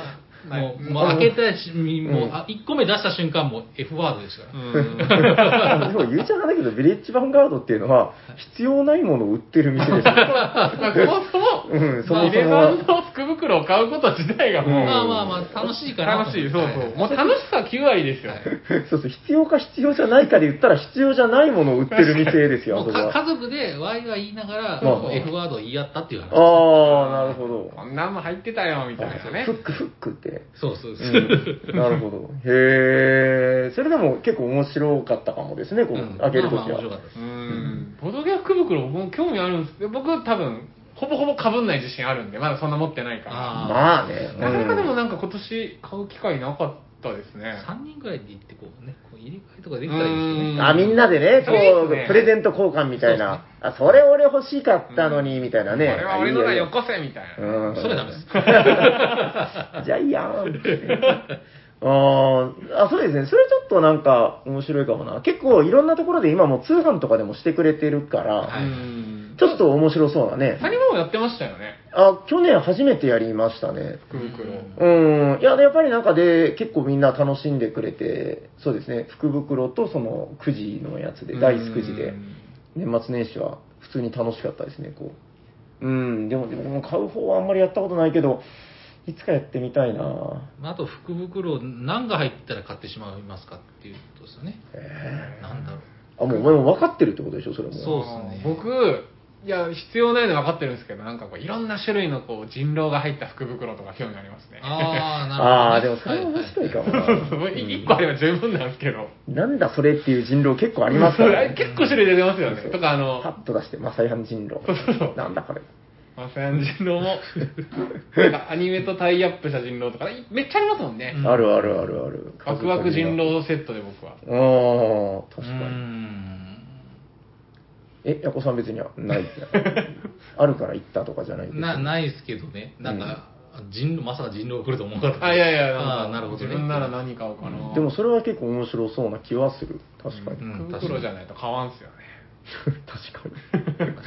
あ、もう、うんもう開けたし、みもう、うんあ1個目出した瞬間もう F ワードですから。うん [laughs] [laughs] でも言うちゃなんだけど、ビレッジヴァンガードっていうのは、必要ないものを売ってる店ですよ。[laughs] まあそもそも、うん、そも入れそもは歯。の福袋を買うこと自体がもう、うんまあまあまあ、楽しいかなと思って。楽しい、そうそう。もうはい楽しさ9割ですよ。はいそうそう、必要か必要じゃないかで言ったら必要じゃないものを売ってる店ですよ、あもかそうこは。家族でワイワイ言いながら、そうそう F ワードを言い合ったっていう話。ああ、なるほど。こんなんも入ってたよ、みたいなねフ。ックフックって。そうそうそうう。ん、なるほど。へえ、それでも結構面白かったかもですね、こう開けるときはまあまあ面白。かったですう。ん。ボドゲ福袋僕も興味あるんですけど、僕多分、ほぼほぼ被んない自信あるんで、まだそんな持ってないから。あまあね。なかなかでもうんなんか今年買う機会なかったですね。3人ぐらいで行って、こうね、こう入れ替えとかできたらいいですよね。うんあ、みんなでね、こう、プレゼント交換みたいな。あ、それ俺欲しかったのに、みたいなね。これは俺のだあいいよこせみたいな。うんそれダメです。ジャイアンって。あーあ、そうですね。それちょっとなんか面白いかもな。結構いろんなところで今もう通販とかでもしてくれてるから。ちょっと面白そうなね。サニバもやってましたよね。あ、去年初めてやりましたね。福袋。うん。いや、やっぱりなんかで結構みんな楽しんでくれて、そうですね。福袋とそのくじのやつで、ダイスくじで、年末年始は普通に楽しかったですね、こう。うん。でも、でも買う方はあんまりやったことないけど、いつかやってみたいなまああと、福袋、何が入ったら買ってしまいますかっていうことですよね。えなんだろう。あ、もうお前も分かってるってことでしょ、それも。そうですね僕、いや、必要ないの分かってるんですけど、なんかこう、いろんな種類のこう、人狼が入った福袋とか興味ありますね。ああ、なるほど、ね。ああ、でもそれは面白いかもな。そ [laughs] う一個あれば十分なんですけど。なんだそれっていう人狼結構ありますから、ね。結構種類出ますよね。とか、あの、パッと出して、マサイハン人狼そうそうそう。なんだこれ。マサヤン人狼も、[laughs] なんかアニメとタイアップした人狼とか、めっちゃありますもんね。うんあるあるあるある。ワクワク人狼セットで僕は。ああ、確うかに。ん。え、ヤコさん別にはない。[laughs] あるから行ったとかじゃないですな、ないですけどね。なんか、人狼、まさか人狼が来ると思わなかった。あ、いやいや、あなるほどね。自分なら何買おうかな。でもそれは結構面白そうな気はする。確かに。うん福袋じゃないと買わんすよね。[laughs] 確か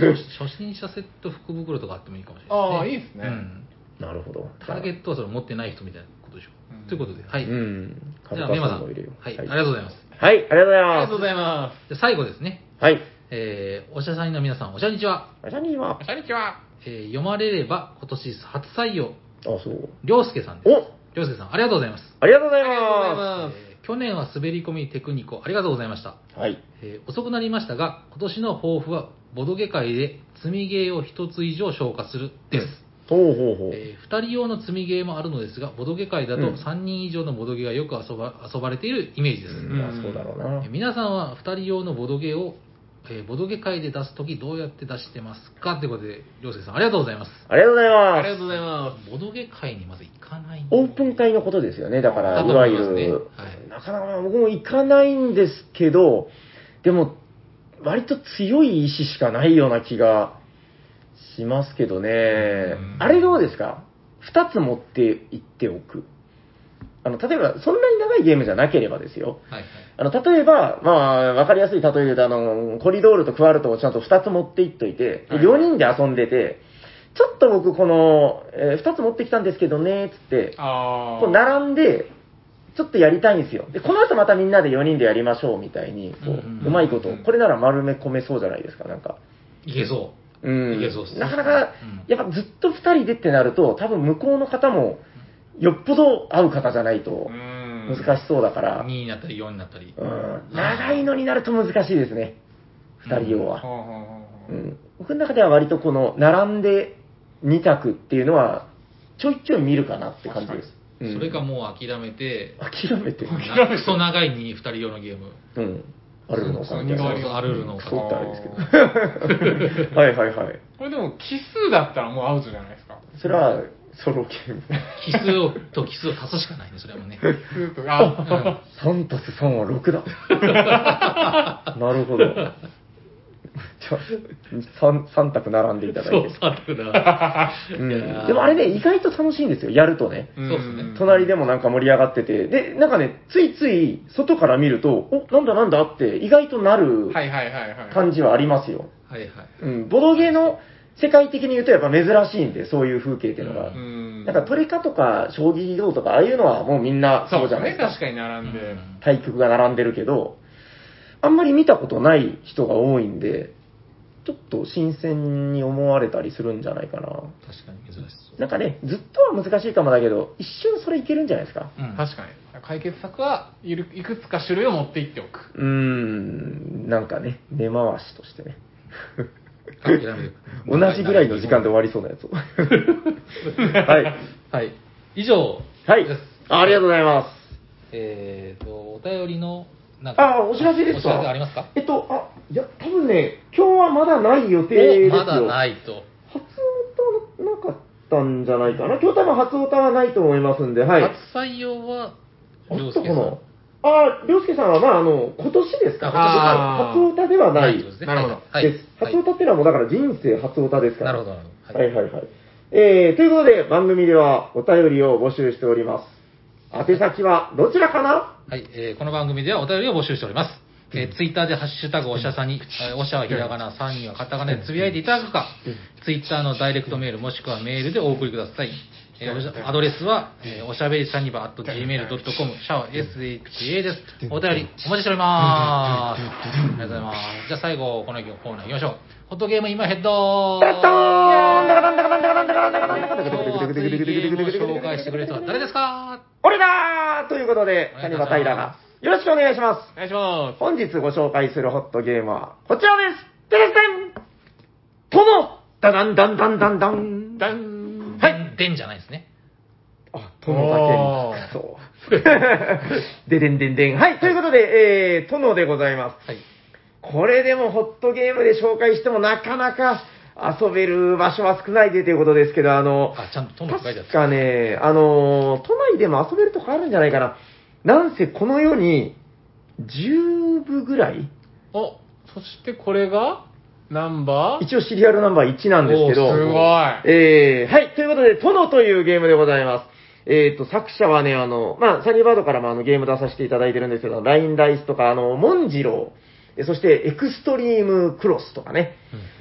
に。初 [laughs] 初心者セット福袋とかあってもいいかもしれないね。ああいいですねうんなるほど。ターゲットはそれ持ってない人みたいなことでしょ。うんということで、はい。うん。じゃあ、メマさん。はい、も入れようありがとうございます。はい、ありがとうございあります。がとうございまじゃあ最後ですね。はい。えー、おしゃさんの皆さん、おしゃにちは。あじゃあにはす。、こんにちは。えー読まれれば今年初採用、あ、そう。りょうすけさんです。おりょうすけさん、ありがとうございます。ありがとうございまます。えー去年は滑り込みテクニコ、ありがとうございました。す。はい。えー遅くなりましたが、今年の抱負は、ボドゲ界で積みゲーを一つ以上消化するです。ほうほうほう。え2人用の積みゲーもあるのですが、ボドゲ界だとうん3人以上のボドゲがよく遊ば遊ばれているイメージです。うそうだろうなえ。皆さんは2人用のボドゲを、えーボドゲ界で出すときどうやって出してますかということで、りょうすけさんありがとうございます。ありがとうございあます。りがとうございまボドゲ界にまず行かないオープン会のことですよね。だから、いわゆ思いますねる、はいなかなか僕も行かないんですけど、でも、割と強い意志しかないような気がしますけどねうん。あれどうですか？二つ持って行っておく。あの、例えば、そんないゲームじゃなければですよ。はいはい。あの、例えば、まあ、わかりやすい例えで言うと、あの、コリドールとクワルトをちゃんと2つ持っていっといて、はい4人で遊んでて、ちょっと僕、この、え2つ持ってきたんですけどね、つって。こう並んで、ちょっとやりたいんですよ。で、この後またみんなで4人でやりましょうみたいに、こう、うまいこと、これなら丸め込めそうじゃないですか、なんか。いけそうん。いけそうっすなかなかうん、やっぱずっと2人でってなると、多分向こうの方も、よっぽど合う方じゃないとうん。難しそうだかう。ら2、になったり4になったり。うん、長いのになると難しいですね、2人用は。ほうほうほうほううん、僕の中では割とこの、並んで2択っていうのは、ちょいちょい見るかなって感じです。うんそれかもう諦めて、諦めて。なクソ長いに2人用のゲーム。うん。あるのかみたいな。あるのかクソってあれですけど。[laughs] はいはいはい。これでも、奇数だったらもうアウトじゃないですか。それは、ソロゲーム。奇数をと奇数を足すしかないね、それはもうね。奇数とか、あ、3たす3は6だ。[laughs] なるほど。じゃあ、3, 3択並んでいただそういて。、サークだ。うんでもあれね、意外と楽しいんですよ、やるとね。そうっすね隣でもなんか盛り上がってて、で、なんかね、ついつい外から見ると、お、なんだなんだって意外となるはいはいはいはい。感じはありますよ。はいはい。うん、ボドゲの世界的に言うとやっぱ珍しいんで、そういう風景っていうのが。うん。なんかトレカとか将棋道とか、ああいうのはもうみんなそそううじゃないね、ですか。確かに並んで。うん対局が並んでるけど、あんまり見たことない人が多いんで、ちょっと新鮮に思われたりするんじゃないかな。確かに珍しそう。なんかね、ずっとは難しいかもだけど、一瞬それいけるんじゃないですか。うん確かに。解決策はいるいくつか種類を持っていっておく。うーん、なんかね、根回しとしてね。諦める同じぐらいの時間で終わりそうなやつを。[laughs] はい。はい。以上はいです。。ありがとうございます。えーと、お便りの、なんか、あ、お知らせですか？お知らせありますか？えっと、あ、いや、多分ね、今日はまだない予定ですよ。おまだないと。初歌なかったんじゃないかな。今日多分初歌はないと思いますんで、はい。初採用は、ありょうすけさん。ったかなあ、りょうすけさんは、まあ、あの、今年ですか？あ初歌ではないなるほどはい。です。初歌っていうのはもうだから人生初歌ですから。なるほど、なるほど。はいはいはい。えー、ということで、番組ではお便りを募集しております。宛先はどちらかな？はい、えーこの番組ではお便りを募集しております。えーツイッターでハッシュタグおしゃさに、えーおしゃはひらがな、さんにはカタカナでつぶやいていただくか、ツイッターのダイレクトメールもしくはメールでお送りください。えアドレスは、えーおしゃべりさにば at gmail.com、シャワー SHA です。お便りお待ちしております。ありがとうございます。じゃあ最後、このコーナー行きましょう。ホットゲーム今ヘッドダッダーン。ダカダンダカダンダカダンダカダンダカダンダカダンダカダン今日は熱いゲームを紹介してくれる人は誰ですか？俺だーということで、おサニバタイラが、よろしくお願いします。お願いしま本日ご紹介するホットゲームは、こちらです。テレステン。殿。ダダンダンダンダン。ダンす。ダン。はいでんじゃないですね。あ、殿だけに、そう。[laughs] ででんでんでん。はい、ということで、えー、殿でございます。はい。これでもホットゲームで紹介してもなかなか遊べる場所は少ないでということですけど、あの、あ、ちゃんとトノって書いてあ確かね、あの、都内でも遊べるとこあるんじゃないかな。なんせこの世に10部ぐらいお、そしてこれが、ナンバー？一応シリアルナンバー1なんですけど、おすごい。えー、はい、ということで、殿というゲームでございます。えっ、と、作者はね、あの、まあ、サニーバードからもあのゲーム出させていただいてるんですけど、ラインダイスとか、あの、モンジロー、えそしてエクストリームクロスとかね、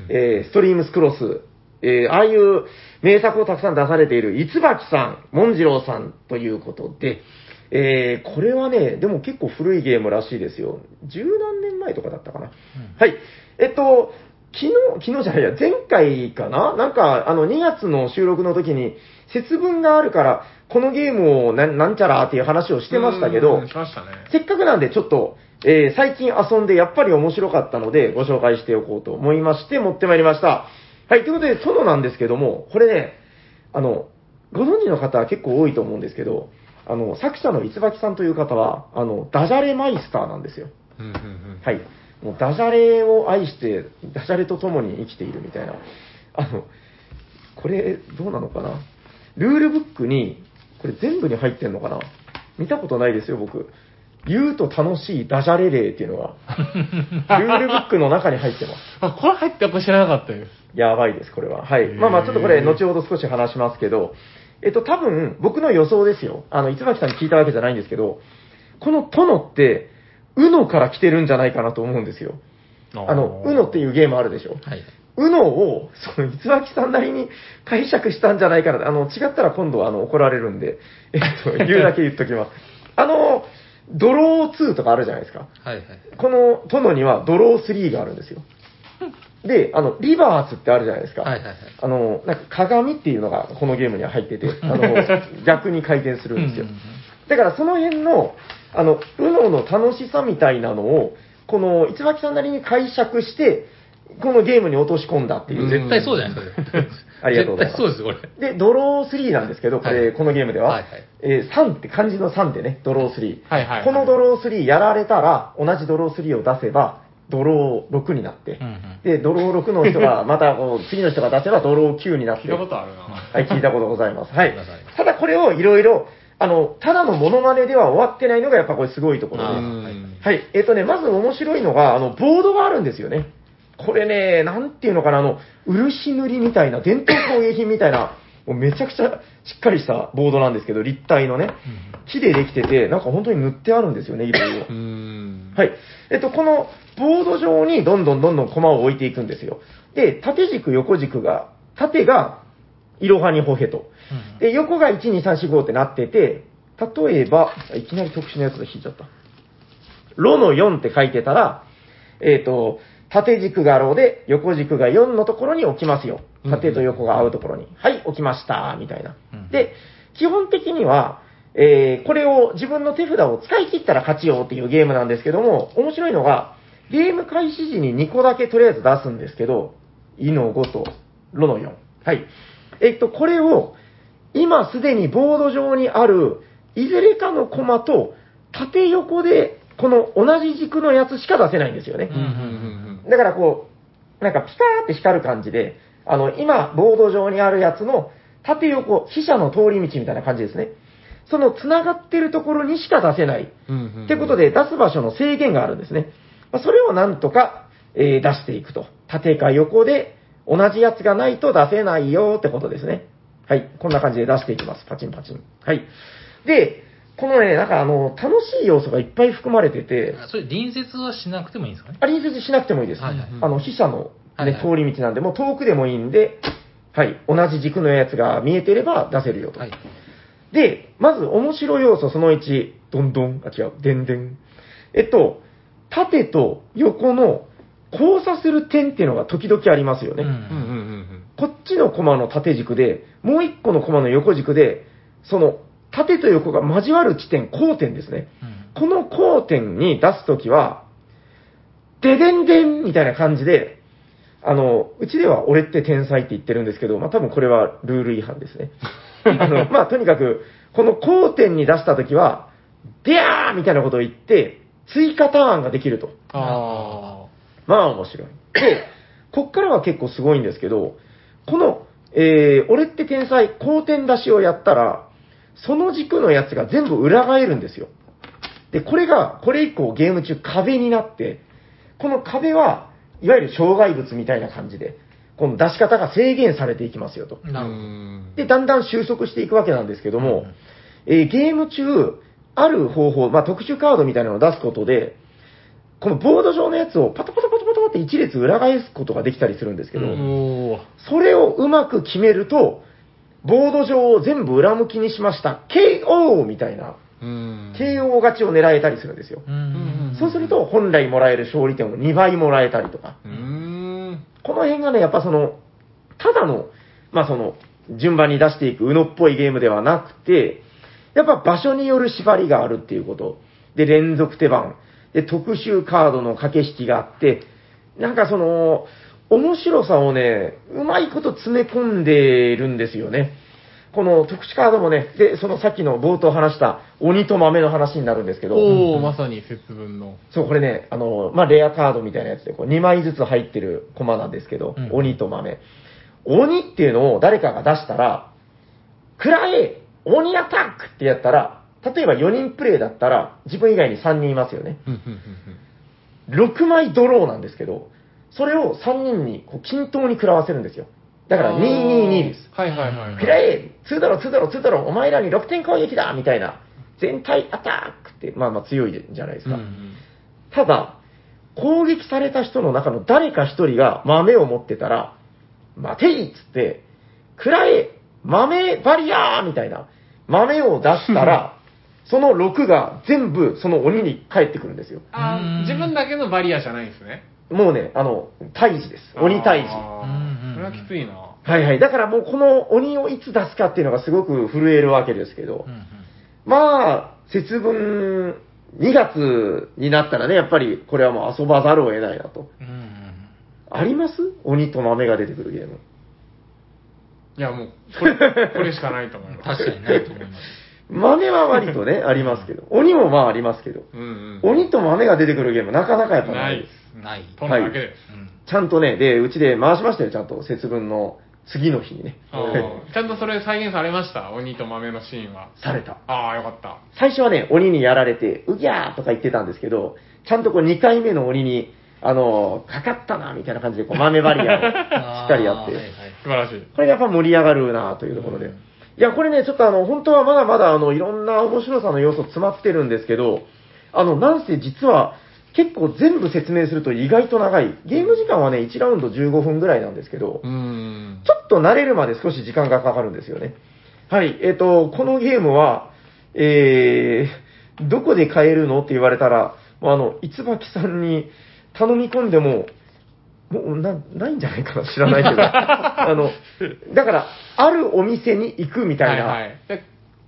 えーストリームスクロス、えーああいう名作をたくさん出されている、いつばきさん、モンジローさんということで、えーこれはね、でも結構古いゲームらしいですよ。十何年前とかだったかな。はい。えっと、昨日、昨日じゃないや、前回かな？なんか、あの、2月の収録の時に、節分があるから、このゲームをなんなんちゃらっていう話をしてましたけどうん、しましたね。せっかくなんでちょっと、えー最近遊んでやっぱり面白かったのでご紹介しておこうと思いまして持ってまいりました。はい、ということで、殿なんですけども、これね、あの、ご存知の方は結構多いと思うんですけど、あの、作者のいつばきさんという方は、あの、ダジャレマイスターなんですよ。はい。もうダジャレを愛して、ダジャレと共に生きているみたいな。あの、これ、どうなのかな？ルールブックに、これ全部に入ってんのかな？見たことないですよ、僕。言うと楽しいダジャレ例っていうのが、[laughs] ルールブックの中に入ってます。あ、これ入ってやっぱ知らなかったです。やばいです、これは。はい。まあまあ、ちょっとこれ、後ほど少し話しますけど、えっと、多分、僕の予想ですよ。あの、いつばきさんに聞いたわけじゃないんですけど、この殿って、うのから来てるんじゃないかなと思うんですよ。あの、うのっていうゲームあるでしょ。はい。うのを、その、いつばきさんなりに解釈したんじゃないかな。あの、違ったら今度、あの、怒られるんで、えっと、[laughs] 言うだけ言っときます。あの、ドロー2とかあるじゃないですか。はいはい。この殿にはドロー3があるんですよ。で、あの、リバースってあるじゃないですか。はいはいはいあの、なんか鏡っていうのがこのゲームには入ってて、あの、[laughs] 逆に回転するんですようんうんうん。だからその辺の、あの、うのの楽しさみたいなのを、この、いつばきさんなりに解釈して、このゲームに落とし込んだっていう。絶絶対そうじゃないですか。[laughs] ありがとうございます絶対そうです、これ。で、ドロー3なんですけど、これ、はいこのゲームでは、はいはいえー3って漢字の3でね、ドロー3。はいはいはいこのドロー3やられたら、同じドロー3を出せば、ドロー6になって、うんうんで、ドロー6の人が、[laughs] またこう次の人が出せばドロー9になって、聞いたことあるな。はい、聞いたことございます。はい。ただこれをいろいろ、あの、ただのモノマネでは終わってないのがやっぱこれすごいところではいはい。えっ、とね、まず面白いのが、あの、ボードがあるんですよね。これね、なんていうのかな、あの、漆塗りみたいな、伝統工芸品みたいな、もうめちゃくちゃしっかりしたボードなんですけど、立体のね、木でできてて、なんか本当に塗ってあるんですよね、いろいろう。ん。はい。えっと、このボード上にどんどんどんどん駒を置いていくんですよ。で、縦軸、横軸が、縦が、いろはにほへと。うんで、横が1、2、3、4、5ってなってて、例えば、いきなり特殊なやつで引いちゃった。ロの4って書いてたら、えっ、と、縦軸がローで、横軸が4のところに置きますよ。縦と横が合うところに。はい、置きました、みたいなうん。で、基本的には、えーこれを自分の手札を使い切ったら勝ちよっていうゲームなんですけども、面白いのが、ゲーム開始時に2個だけとりあえず出すんですけど、イの5とロの4。はい。えっと、これを、今すでにボード上にある、いずれかのコマと、縦横で、この同じ軸のやつしか出せないんですよね。だからこう、なんかピカーって光る感じで、あの、今、ボード上にあるやつの縦横、飛車の通り道みたいな感じですね。その繋がってるところにしか出せない。ってことで、出す場所の制限があるんですね。まあそれをなんとか、えー出していくと。縦か横で同じやつがないと出せないよってことですね。はい。こんな感じで出していきます。パチンパチン。はい。で、このね、なんかあの、楽しい要素がいっぱい含まれてて、あそれ隣接はしなくてもいいんですかね？あ、隣接しなくてもいいです。はいはいあの、飛車の、ね通り道なんで、もう遠くでもいいんで、はい。同じ軸のやつが見えてれば出せるよと。はい。で、まず面白要素その1、どんどん、あ、違う、でんでん。えっと、縦と横の交差する点っていうのが時々ありますよね。うんうんうんうんこっちのコマの縦軸で、もう一個のコマの横軸で、その縦と横が交わる地点、交点ですね。うんこの交点に出すときは、ででんでんみたいな感じで、あの、うちでは俺って天才って言ってるんですけど、まあ多分これはルール違反ですね。[laughs] あの、まあとにかく、この交点に出したときは、でやーみたいなことを言って、追加ターンができると。あまあ面白い。で、こっからは結構すごいんですけど、この、えー、俺って天才、交点出しをやったら、その軸のやつが全部裏返るんですよ。で、これが、これ以降ゲーム中壁になって、この壁は、いわゆる障害物みたいな感じで、この出し方が制限されていきますよと。で、だんだん収束していくわけなんですけども、えーゲーム中、ある方法、まあ、特殊カードみたいなのを出すことで、このボード上のやつをパタパタパタパタって一列裏返すことができたりするんですけど、それをうまく決めると、ボード上を全部裏向きにしました。KO! みたいな、うん。KO 勝ちを狙えたりするんですよ。そうすると、本来もらえる勝利点を2倍もらえたりとか。この辺がね、やっぱその、ただの、まあその、順番に出していく UNO っぽいゲームではなくて、やっぱ場所による縛りがあるっていうこと。で、連続手番。で、特殊カードの駆け引きがあって、なんかその、面白さをね、うまいこと詰め込んでるんですよね。この特殊カードもね、で、そのさっきの冒頭話した鬼と豆の話になるんですけど、おー、まさに節分の。そう、これね、あの、まあ、レアカードみたいなやつで、こう2枚ずつ入ってるコマなんですけど、うん鬼と豆。鬼っていうのを誰かが出したら、くらえ鬼アタックってやったら、例えば4人プレイだったら、自分以外に3人いますよね。うんうんうん6枚ドローなんですけど、それを3人にこう均等に食らわせるんですよ。だから222です。はいはいはいはい。くらえ !2 だろ、2だろ、2だろ、お前らに6点攻撃だみたいな、全体アタックって、まあまあ強いじゃないですか。うんただ、攻撃された人の中の誰か一人が豆を持ってたら、待ていっつって、くらえ豆バリアーみたいな豆を出したら、その6が全部その鬼に返ってくるんですよ。あー自分だけのバリアじゃないんですね。もうね、あの、退治です。鬼退治。あうんうんーそれはきついな。はいはい。だからもうこの鬼をいつ出すかっていうのがすごく震えるわけですけどう、んまあ、節分2月になったらね、やっぱりこれはもう遊ばざるを得ないなと。うんうんあります？鬼と豆が出てくるゲーム。いやもう、これ、これしかないと思います。確かにないと思います。豆は割とね、ありますけど。鬼もまあありますけど。うんうん。鬼と豆が出てくるゲームなかなかやっぱなないいで。ですす。ない。取るだけです。うんちゃんとね、で、うちで回しましたよ、ちゃんと。節分の次の日にね。[laughs] ちゃんとそれ再現されました？鬼と豆のシーンは。された。ああ、よかった。最初はね、鬼にやられて、うぎゃーとか言ってたんですけど、ちゃんとこう2回目の鬼に、あの、かかったな、みたいな感じで、こう豆バリアをしっかりやって [laughs] はいはい素晴らしい。これがやっぱ盛り上がるなというところで。うんいや、これね、ちょっとあの、本当はまだまだあの、いろんな面白さの要素詰まってるんですけど、あの、なんせ実は、結構全部説明すると意外と長い。ゲーム時間はね、1ラウンド15分ぐらいなんですけど。ちょっと慣れるまで少し時間がかかるんですよね。はい、えっ、と、このゲームは、えー、どこで買えるの？って言われたら、もうあの、いつばきさんに頼み込んでも、もうな、ないんじゃないかな知らないけど。[laughs] あの、だから、あるお店に行くみたいな。はいはい。で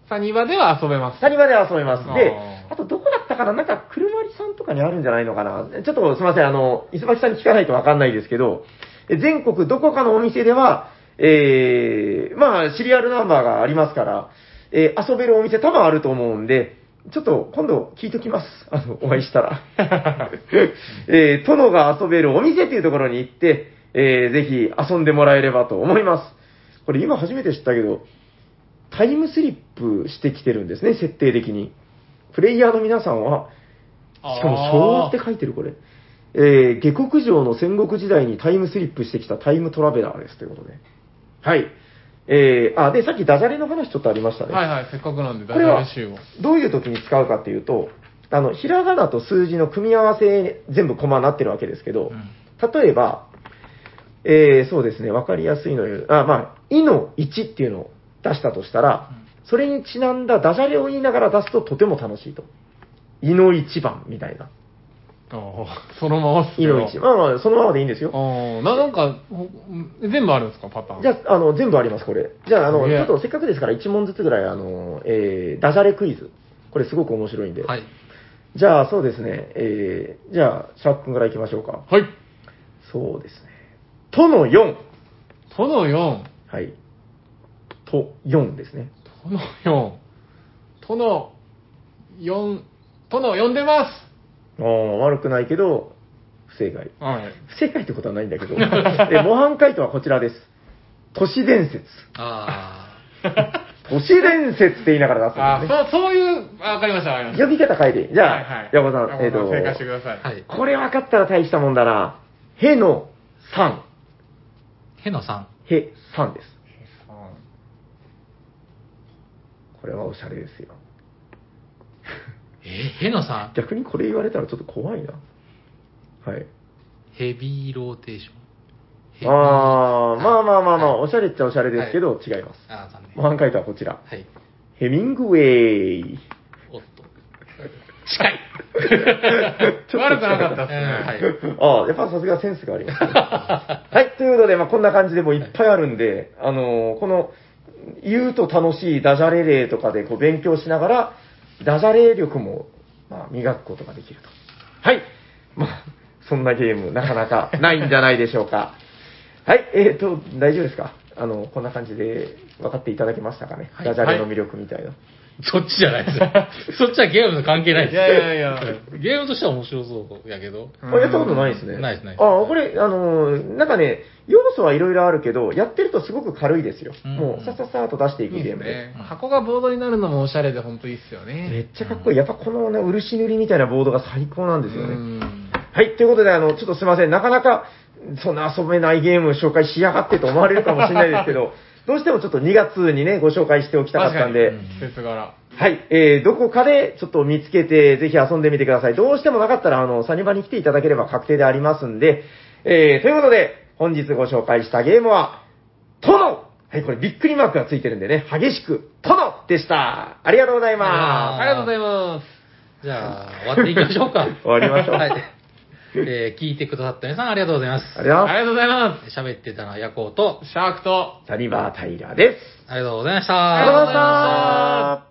サニバでは遊べます。谷場で遊べます。であ、ーあとどこだったかな？なんか、車りさんとかにあるんじゃないのかな？ちょっとすいません、あの、磯巻さんに聞かないとわかんないですけど、え全国どこかのお店では、えー、まあ、シリアルナンバーがありますから、えー遊べるお店多分あると思うんで、ちょっと今度聞いときます。[laughs] あの、お会いしたら。[laughs] えー、殿が遊べるお店っていうところに行って、えー、ぜひ遊んでもらえればと思います。これ今初めて知ったけど、タイムスリップしてきてるんですね、設定的に。プレイヤーの皆さんは、しかも昭和って書いてるこれ。えー、下克上の戦国時代にタイムスリップしてきたタイムトラベラーですということで。はい。えー、あ、で、さっきダジャレの話ちょっとありましたね。はいはい、せっかくなんで、ダこれはジャレ集を。どういう時に使うかっていうと、あの、ひらがなと数字の組み合わせ全部コマになってるわけですけど、例えば、えー、そうですね、わかりやすいのよ。あ、まあ、いの1っていうのを出したとしたら、それにちなんだダジャレを言いながら出すととても楽しいと。いの1番みたいな。そのままっすいの1。まあまあ、そのままでいいんですよ。あーななんか、ほ全部あるんですか、パターン。じゃあ、あの、全部あります、これ。じゃあ、あの、ちょっとせっかくですから1問ずつぐらい、あの、えー、ダジャレクイズ。これすごく面白いんで。はい。じゃあ、そうですね。えー、じゃあ、シャーク君から行きましょうか。はい。そうですね。との4。との4。はい。と4ですね。との4。との4。との4出まああ、悪くないけど、不正解。す。はい。不正解ってことはないんだけど。[laughs] で模範解答はこちらです。都市伝説。あ [laughs] [laughs] 都市伝説って言いながら出すあんですね。そう、そういう、あわかりました、わかりました。呼び方変えていい。じゃあ、はいはい。ヤコさん、えっ、と、正解してください。あ。はい。これ分かったら大したもんだな。への3。への3。へ3です。これはおしゃれですよ。え、への 3? 逆にこれ言われたらちょっと怖いな。はい。ヘビーローテーション。ヘビーあー、まあまあまあまあ、はいおしゃれっちゃおしゃれですけど、違います。あー、残念。模範解答はこちら。はい。ヘミングウェイ。おっと。近い。[laughs] ちょっと悪くなかったっすね。うんはい。ああ、やっぱさすがセンスがあります、ね。[laughs] はい、ということで、まあ、こんな感じでもういっぱいあるんで、あのーこの、言うと楽しいダジャレ例とかでこう勉強しながら、ダジャレ力も、まあ、磨くことができると。はい。まあ、そんなゲーム、なかなかないんじゃないでしょうか。[laughs] はい、えーと、大丈夫ですか？あの、こんな感じで分かっていただけましたかね？はいダジャレの魅力みたいな。そっちじゃないですよ。[laughs] そっちはゲームと関係ないです。いやいやいや。ゲームとしては面白そうやけど。あやったことないですね。ないですないですあ、これ、あのーなんかね、要素はいろいろあるけど、やってるとすごく軽いですよ。うんもう、さっさっさーっと出していくいいゲームで。ですね。箱がボードになるのもおしゃれで本当いいっすよめね。っちゃかっこいい。やっぱこのね、漆塗りみたいなボードが最高なんですよね。うんはい、ということで、あの、ちょっとすいません。なかなか、そんな遊べないゲームを紹介しやがってと思われるかもしれないですけど、どうしてもちょっと2月にね、ご紹介しておきたかったんで、季節柄。はい、えー、どこかでちょっと見つけて、ぜひ遊んでみてください。どうしてもなかったら、あの、サニバに来ていただければ確定でありますんで、えー、ということで、本日ご紹介したゲームは、殿。はい、これびっくりマークがついてるんでね、激しく、殿でした。ありがとうございます。ありがとうございます。じゃあ、終わっていきましょうか。[laughs] 終わりましょう。はい。[laughs] えー聞いてくださった皆さんありがとうございます。ありがとうございま喋ってたのはヤコウと、す。シャークと。サニバータイラーです。ありがとうございました。ありがとうございました。